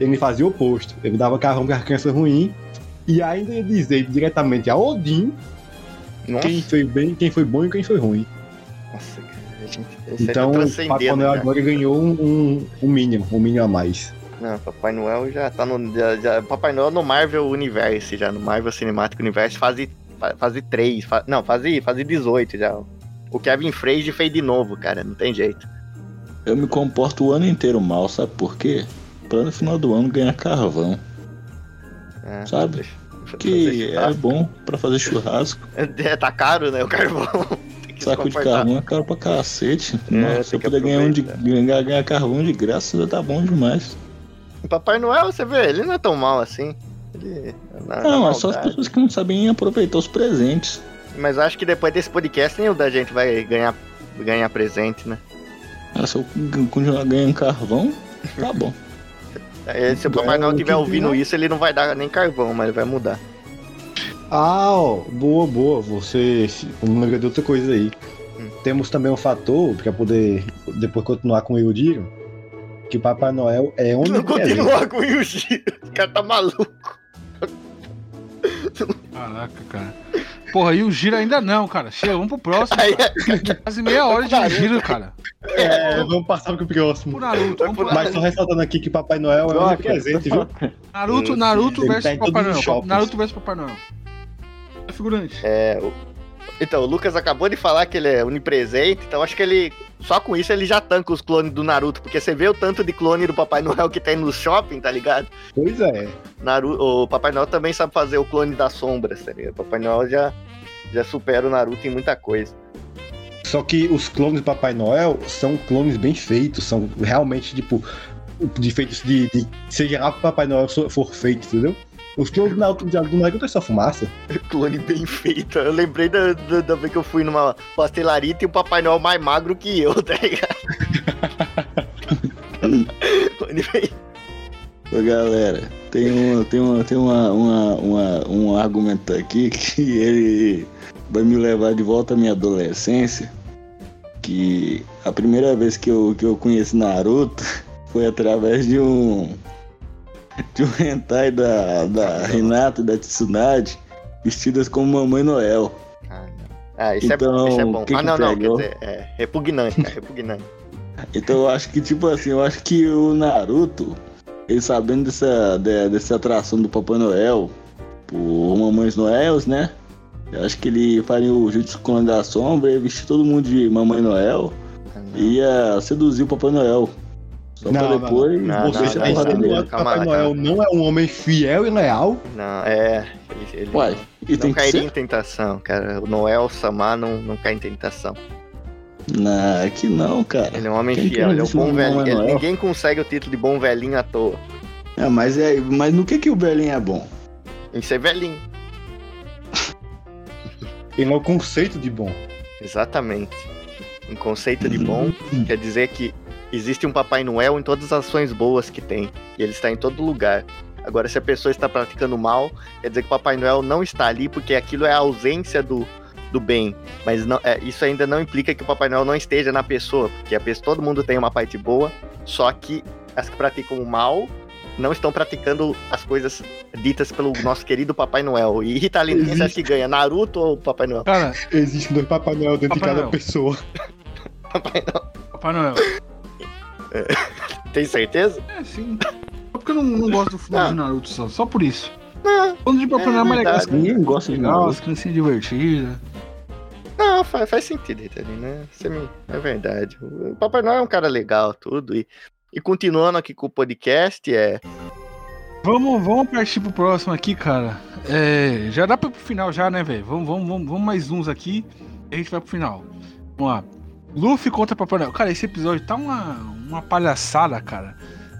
ele fazia o oposto. Ele dava carvão para criança ruim e ainda ia dizer diretamente a Odin Nossa, quem foi bem, quem foi bom e quem foi ruim. nossa, gente- tá Então, o Papai Noel agora ganhou um, um, um Minion, um Minion a mais. Não, Papai Noel já tá no. Já, já- Papai Noel no Marvel Universe, já. No Marvel Cinematic Universe, fase, fa- fase 3. fa- não, fase, fase 18 já. O Kevin Feige fez de novo, cara. Não tem jeito. Eu me comporto o ano inteiro mal, sabe por quê? Pra no final do ano ganhar carvão. É, Sabe? deixa- deixa Que é bom pra fazer churrasco. [laughs] É, tá caro, né? O carvão. [laughs] Saco de carvão é caro pra cacete. É, Nossa, se eu puder ganhar, um de, ganhar, ganhar carvão de graça, já tá bom demais. O Papai Noel, você vê, ele não é tão mal assim. Ele. na- na Não, é só as pessoas que não sabem aproveitar os presentes. Mas acho que depois desse podcast nenhum da gente vai ganhar, ganhar presente, né? Ah, se eu continuar ganhando carvão, tá bom. [laughs] Aí, Se o Papai É, Noel o estiver ouvindo isso, ele não vai dar nem carvão, mas ele vai mudar. Ah, ó, boa, boa. Você lembrou de outra coisa aí. Hum. Temos também um fator, para poder depois continuar com o Eudiro, que o Papai Noel é Não onipresente. continuar com o Yuji. [laughs] O cara tá maluco. Caraca, cara. Porra, e o giro ainda não, cara. Chega, vamos pro próximo. Cara. Quase meia hora de giro, cara. É, vamos passar pro próximo. Pro Naruto, vamos pro Mas só ressaltando aqui que o Papai Noel é Troca, onipresente, viu? Naruto, Naruto tá versus todos Papai Noel. shoppings. Naruto versus Papai Noel. É figurante. É, o- Então, o Lucas acabou de falar que ele é onipresente, então acho que ele. Só com isso ele já tanca os clones do Naruto, porque você vê o tanto de clone do Papai Noel que tem no shopping, tá ligado? Pois é. Naruto, o Papai Noel também sabe fazer o clone das sombras, tá ligado? O Papai Noel já, já supera o Naruto em muita coisa. Só que os clones do Papai Noel são clones bem feitos, são realmente, tipo, de feitos de, de seja lá que o Papai Noel for feito, entendeu? Os clones do Naruto, do Naruto é só fumaça. [laughs] Clone bem feito. Eu lembrei da, da, da vez que eu fui numa pastelaria e tinha o Papai Noel mais magro que eu, tá ligado? [laughs] Clone bem Ô, galera, tem, uma, tem, uma, tem uma, uma, uma- um argumento aqui que ele vai me levar de volta à minha adolescência. Que a primeira vez que eu, que eu conheci Naruto [laughs] foi através de um. de um hentai da, da Renata e da Tsunade vestidas como Mamãe Noel. Ah, não. Ah, isso, Então, é, isso é bom. o que ah, que não, não, pegou? quer dizer, é repugnante, cara, repugnante. [laughs] Então eu acho que, tipo assim, eu acho que o Naruto, ele sabendo dessa, de- dessa atração do Papai Noel por Mamães Noels, né? Eu acho que ele faria o Jutsu Clone da Sombra, ia vestir todo mundo de Mamãe Noel e ia seduzir o Papai Noel. Só Não, pra depois não. Não, Você não, está que o Papai Noel não é um homem fiel e leal? Não, é. Ele, ele Uai, e não tem que cairia ser? em tentação, cara. O Noel Samar não, não cai em tentação. Não, que não, cara. Ele é um homem Quem que fiel, ele é um bom velhinho. Ele- ninguém consegue o título de bom velhinho à toa. É, mas, é, mas no que que o velhinho é bom? Em ser velhinho. Ele é o conceito de bom. Exatamente. Um conceito de Uhum. bom quer dizer que existe um Papai Noel em todas as ações boas que tem. E ele está em todo lugar. Agora, se a pessoa está praticando mal, quer dizer que o Papai Noel não está ali porque aquilo é a ausência do, do bem. Mas não, é, isso ainda não implica que o Papai Noel não esteja na pessoa. Porque a pessoa, todo mundo tem uma parte boa, só que as que praticam o mal não estão praticando as coisas ditas pelo nosso querido Papai Noel. E Rita Lee, quem você acha que ganha? Naruto ou Papai Noel? Cara, Existem dois Papai Noel dentro Papai de cada Noel. pessoa. Papai Noel. Papai Noel. Tem certeza? É, sim. Só porque eu não, não gosto do final Ah. de Naruto só. Só por isso. Quando de Papai É Noel é mais legal, verdade. as Ninguém gosta de Natal. as criancinhas divertidas. Não, faz, faz sentido, Ritalino, né? Você me- É verdade. O Papai Noel é um cara legal, tudo. E, e continuando aqui com o podcast, é. Vamos, vamos partir pro próximo aqui, cara. É, já dá pra ir pro final já, né, velho? Vamos, vamos, vamos, vamos mais uns aqui e a gente vai pro final. Vamos lá. Luffy contra Papai Noel. Cara, esse episódio tá uma, uma palhaçada, cara.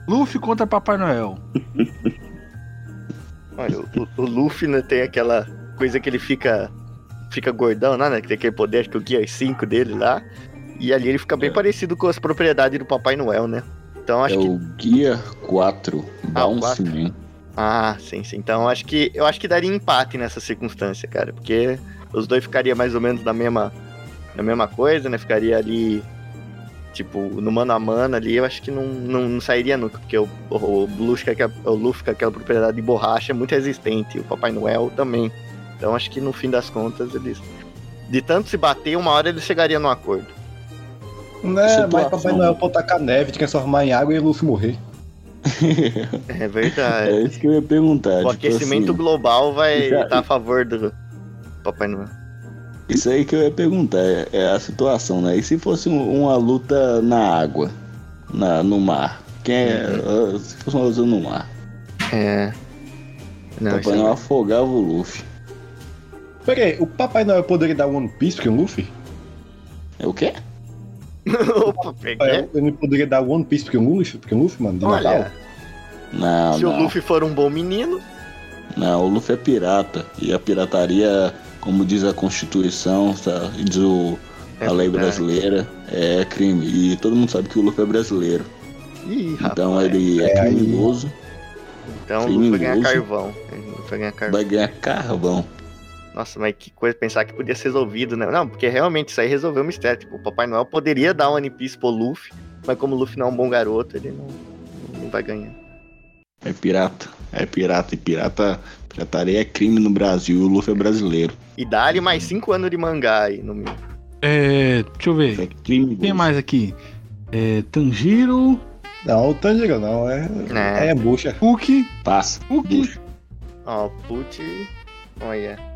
Luffy contra Papai Noel. [laughs] Olha, o, o Luffy né, tem aquela coisa que ele fica. Fica gordão, né? Que tem aquele poder, acho que o Gear 5 dele lá. E ali ele fica bem É. parecido com as propriedades do Papai Noel, né? Então acho É que. o Gear 4, Ah, Bounce 4. Man. Ah, sim, sim. Então acho que. Eu acho que daria empate nessa circunstância, cara. Porque os dois ficariam mais ou menos na mesma. Na mesma coisa, né? Ficaria ali. Tipo, no mano a mano ali, eu acho que não, não, não sairia nunca, porque o, o, aquela- o Luffy com aquela propriedade de borracha é muito resistente, e o Papai Noel também. Então acho que no fim das contas eles. De tanto se bater, uma hora eles chegariam num acordo. Né, mas Papai Noel pode tacar neve, transformar em água e o Luffy morrer. [laughs] É verdade. É isso que eu ia perguntar. o tipo aquecimento assim, global vai estar a favor do Papai Noel. Isso aí que eu ia perguntar, é, é a situação, né? E se fosse um- uma luta na água, na, no mar? Quem é. Uhum. ah, Se fosse uma luta no mar, É. Não, Papai isso Noel afogava o Luffy. Peraí, o Papai Noel poderia dar One Piece pro Luffy? É o quê? [laughs] Opa, peguei. Ele não poderia dar One Piece pro Luffy, pro Luffy, mano, de Olha, Natal? Não, se o não. Luffy for um bom menino, Não, o Luffy é pirata. E a pirataria, como diz a Constituição, tá? diz o, É a lei verdade. brasileira, é crime. E todo mundo sabe que o Luffy é brasileiro. Ih, Então rapaz. ele é, É, aí- criminoso, Então o Luffy vai ganhar criminoso. carvão. Ele vai ganhar carvão. vai ganhar carvão. Nossa, mas que coisa pensar que podia ser resolvido, né? Não, porque realmente isso aí resolveu o mistério. Tipo, o Papai Noel poderia dar One Piece pro Luffy, mas como o Luffy não é um bom garoto, ele não, não vai ganhar. É pirata. É pirata. E pirata. Pirataria é crime no Brasil. O Luffy é brasileiro. E dá-lhe mais cinco anos de mangá aí no meio. É, deixa eu ver. É crime. Quem mais aqui? É, Tanjiro, Não, o Tanjiro não, é. É. É, bucha. Puki, Passa. Puki. Ó, o Put. Olha.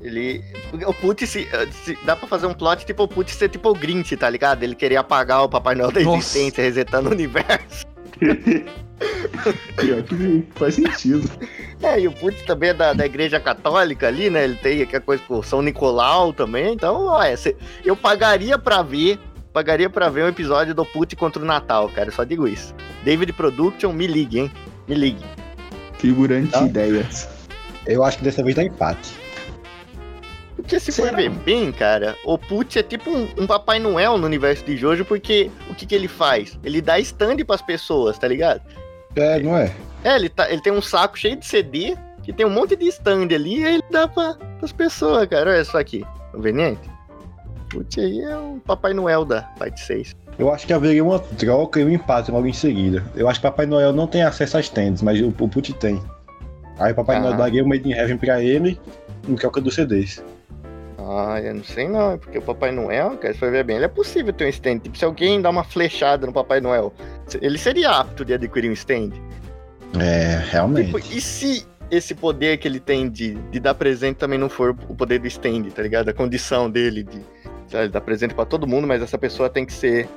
Ele. O Put se, se- Dá pra fazer um plot tipo o Put ser tipo o Grinch, tá ligado? Ele queria apagar o Papai Noel da Nossa. existência, resetando o universo. Pior que faz sentido. É, e o Put também é da, da igreja católica ali, né? Ele tem aquela coisa com o São Nicolau também. Então, olha, cê- eu pagaria pra ver. Pagaria pra ver um episódio do Put contra o Natal, cara. eu Só digo isso. David Production, me ligue, hein? Me ligue. Figurante Tá. ideias. Eu acho que dessa vez dá empate. Porque se for ver bem, cara, o Put é tipo um, um Papai Noel no universo de Jojo, porque o que, que ele faz? Ele dá stand pras pessoas, tá ligado? É, não é? É, ele, tá, ele tem um saco cheio de CD, que tem um monte de stand ali, e ele dá pra, pras pessoas, cara. Olha só aqui, conveniente. Put aí é o Papai Noel da parte 6. Eu acho que haveria uma troca e um empate logo em seguida. Eu acho que Papai Noel não tem acesso às tendas, mas o, o Put tem. Aí o Papai Ah. Noel daria o Made in Heaven pra ele em troca dos CDs. Ah, eu não sei não, porque o Papai Noel, cara, se for ver bem, ele é possível ter um stand. Tipo, se alguém dá uma flechada no Papai Noel, ele seria apto de adquirir um stand. É, realmente. Tipo, e se esse poder que ele tem de, de dar presente também não for o poder do stand, tá ligado? A condição dele de dar presente pra todo mundo, mas essa pessoa tem que ser.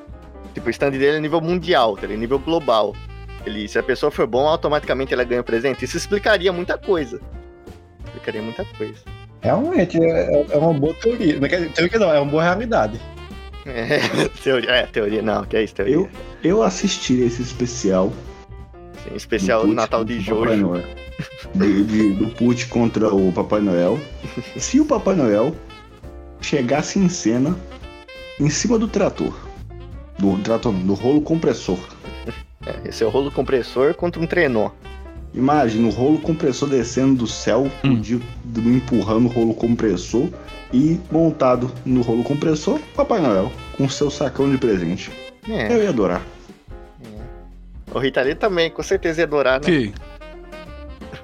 Tipo, o stand dele é nível mundial, tá ligado? Nível global. Ele, se a pessoa for bom, automaticamente ela ganha o presente. Isso explicaria muita coisa. Explicaria muita coisa. Realmente, é, é uma boa teoria. Não é que- teoria não, é uma boa realidade. É, [laughs] teoria, é, teoria, não, que é isso, teoria. Eu, eu assisti esse especial. Sim, especial do Natal de Jojo. Noel. De- de- do Put contra o Papai Noel. [laughs] Se o Papai Noel chegasse em cena em cima do trator. Do trator, do rolo compressor. [laughs] É, esse é o rolo compressor contra um trenó. Imagina o rolo compressor descendo do céu, Hum. empurrando o rolo compressor e montado no rolo compressor, Papai Noel, com seu sacão de presente. É, Eu ia adorar. o Rita Lee também, com certeza ia adorar, né? Que? [laughs]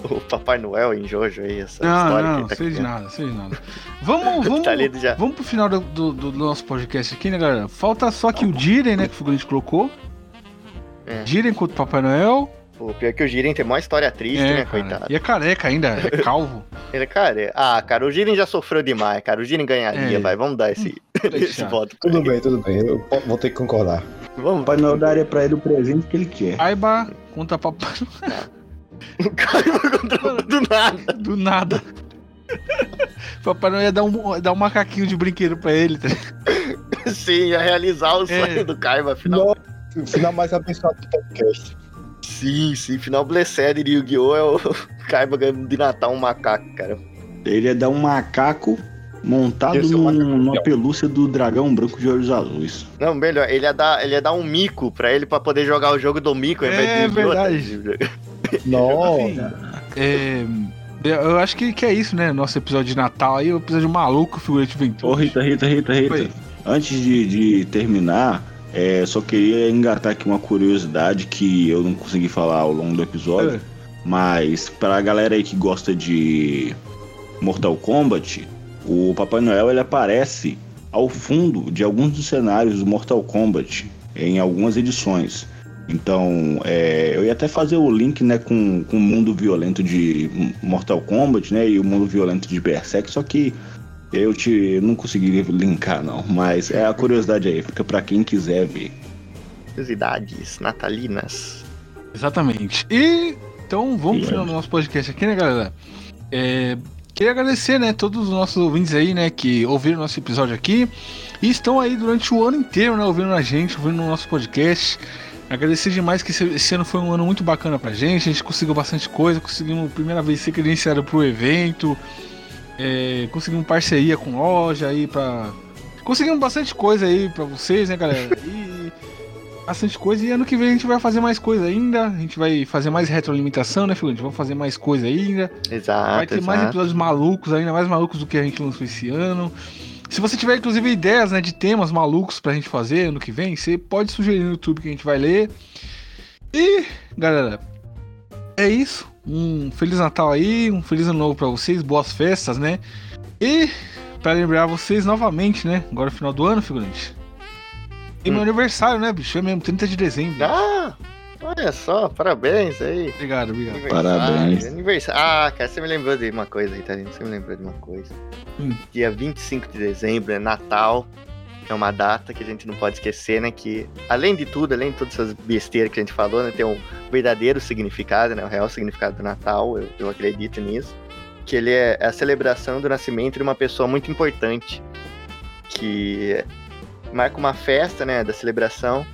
O Papai Noel em Jojo aí, essa Não, história não, ele tá sei de nada, sei de nada. Vamos, [laughs] vamos, já. vamos pro final do, do- do nosso podcast aqui, né, galera? Falta só que o Jiren, né, que o figurante colocou. É. Jiren contra o Papai Noel. O pior é que o Jiren tem uma história triste, É, né, cara. coitado? E é careca ainda, é [laughs] calvo. Ele, cara, ah, cara, o Jiren já sofreu demais, cara. O Jiren ganharia, É. vai. Vamos dar esse, [laughs] [laughs] esse voto. Tudo bem, tudo bem. Eu vou ter que concordar. O Vamos. Papai Noel daria pra ele o presente que ele quer. Aiba contra papai O cara contra do nada. do nada. papai não ia dar um, dar um macaquinho de brinquedo pra ele. tá? Sim, ia realizar o É. sonho do Kaiba, afinal. Não, o final mais abençoado do podcast. Sim, sim, final Blessed de Yu-Gi-Oh! é o [laughs] Kaiba ganhando de Natal um macaco, cara. Ele ia dar um macaco montado é num- macaco numa pelúcia do dragão branco de olhos azuis. Não, melhor, ele ia dar, ele ia dar um mico pra ele pra poder jogar o jogo do mico É verdade. [laughs] Nossa. Assim, é, eu acho que, que é isso, né? Nosso episódio de Natal aí, o episódio maluco, figurante Ô, Ventura. Rita, Rita, Rita, Rita. Oi. Antes de, de terminar, é, só queria engatar aqui uma curiosidade que eu não consegui falar ao longo do episódio. É. Mas pra galera aí que gosta de Mortal Kombat, o Papai Noel ele aparece ao fundo de alguns dos cenários do Mortal Kombat em algumas edições. Então, é, eu ia até fazer o link né, com, com o mundo violento de Mortal Kombat né, e o mundo violento de Berserk, só que eu te não consegui linkar não, mas é a curiosidade aí, fica pra quem quiser ver. Curiosidades natalinas. Exatamente. E então vamos pro final do nosso podcast aqui, né, galera? É, queria agradecer, né, todos os nossos ouvintes aí, né, que ouviram nosso episódio aqui e estão aí durante o ano inteiro, né, ouvindo a gente, ouvindo o nosso podcast. Agradecer demais que esse, esse ano foi um ano muito bacana pra gente, a gente conseguiu bastante coisa, conseguimos primeira vez ser credenciado pro evento, é, conseguimos parceria com loja aí pra. Conseguimos bastante coisa aí pra vocês, né, galera? [laughs] E bastante coisa. E ano que vem a gente vai fazer mais coisa ainda. A gente vai fazer mais retroalimentação, né, figurante? Vamos fazer mais coisa ainda. Exato, vai ter mais exato. episódios malucos ainda, mais malucos do que a gente lançou esse ano. Se você tiver, inclusive, ideias né, de temas malucos pra gente fazer ano que vem, você pode sugerir no YouTube que a gente vai ler. E, galera, é isso. Um Feliz Natal aí, um Feliz Ano Novo pra vocês, boas festas, né? E, pra lembrar vocês novamente, né? Agora é final do ano, figurante. E meu Hum. aniversário, né, bicho? É mesmo, 30 de dezembro. Ah, olha só, parabéns aí. Obrigado, obrigado. Parabéns. Aniversário. Ah, cara, você me lembrou de uma coisa aí, tá? Você me lembrou de uma coisa. Hum. Dia 25 de dezembro é Natal. É uma data que a gente não pode esquecer, né? Que, além de tudo, além de todas essas besteiras que a gente falou, né? Tem um verdadeiro significado, né? O real significado do Natal, eu, eu acredito nisso. Que ele é a celebração do nascimento de uma pessoa muito importante. Que marca uma festa, né? Da celebração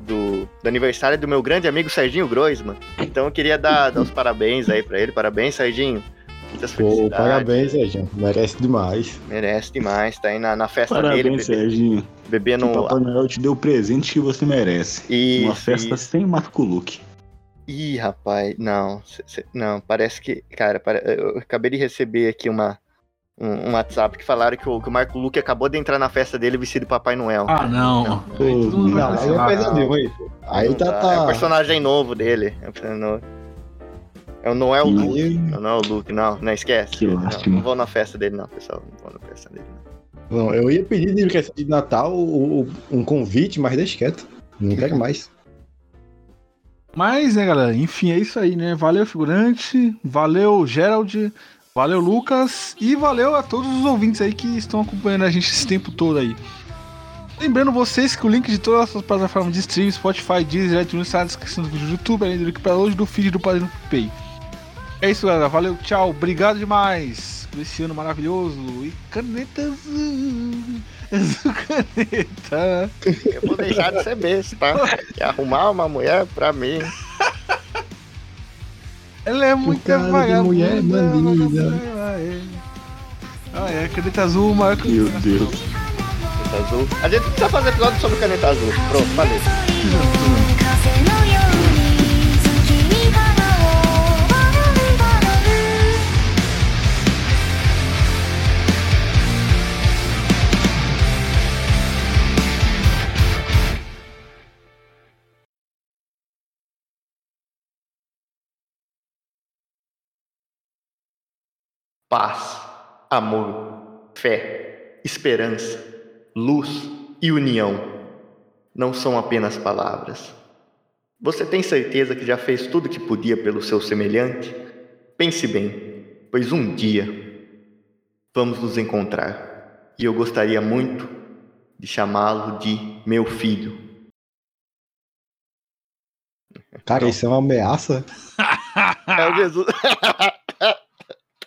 do, do aniversário do meu grande amigo Serginho Groisman. Então eu queria dar, dar os parabéns aí pra ele. Parabéns, Serginho. Muitas Pô, felicidades. parabéns, Sérgio. Merece demais. Merece demais. Tá aí na, na festa Parabéns, dele, bebe- Serginho. bebendo Que o Papai Noel te deu o presente que você merece. Isso, Uma festa isso. sem Marco Luke. Ih, rapaz, não, não, parece que, cara, eu acabei de receber aqui uma, um, um WhatsApp que falaram que o, que o Marco Luque acabou de entrar na festa dele vestido de Papai Noel. Ah, não. Não. Vai Não, aí é cancelar. pesadelo, aí. Aí Não tá, dá, É o tá. personagem novo dele. É o, personagem- é o Noel Ih. Luke. Aí- Não, não é o Luke, não, não esquece. Que não, lástima. não vou na festa dele, não, pessoal. Não vou na festa dele, não. Não, eu ia pedir de de Natal o- o- um convite, mas deixa quieto. Não quero mais. [laughs] Mas, né, galera, enfim, é isso aí, né? Valeu, figurante, valeu, Gerald, valeu, Lucas, e valeu a todos os ouvintes aí que estão acompanhando a gente esse tempo todo aí. Lembrando vocês que o link de todas as plataformas de streaming, Spotify, Deezer, iTunes, está na descrição do vídeo do YouTube, além do link para hoje do feed do Padrinho Pay. É isso, galera, valeu, tchau, obrigado demais por esse ano maravilhoso, e caneta azul, azul [laughs] caneta. Eu vou deixar de ser besta, tá? E arrumar uma mulher pra mim. Ela é muito vagabunda. mulher bandida. é. Ah, é, caneta azul, maior que Meu Deus. Caneta azul. A gente precisa fazer episódio sobre caneta azul. Pronto, falei. Paz, amor, fé, esperança, luz e união não são apenas palavras. Você tem certeza que já fez tudo que podia pelo seu semelhante? Pense bem, pois um dia vamos nos encontrar e eu gostaria muito de chamá-lo de meu filho. Cara, isso é uma ameaça? [laughs] É o Jesus. [laughs]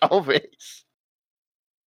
[laughs] Talvez.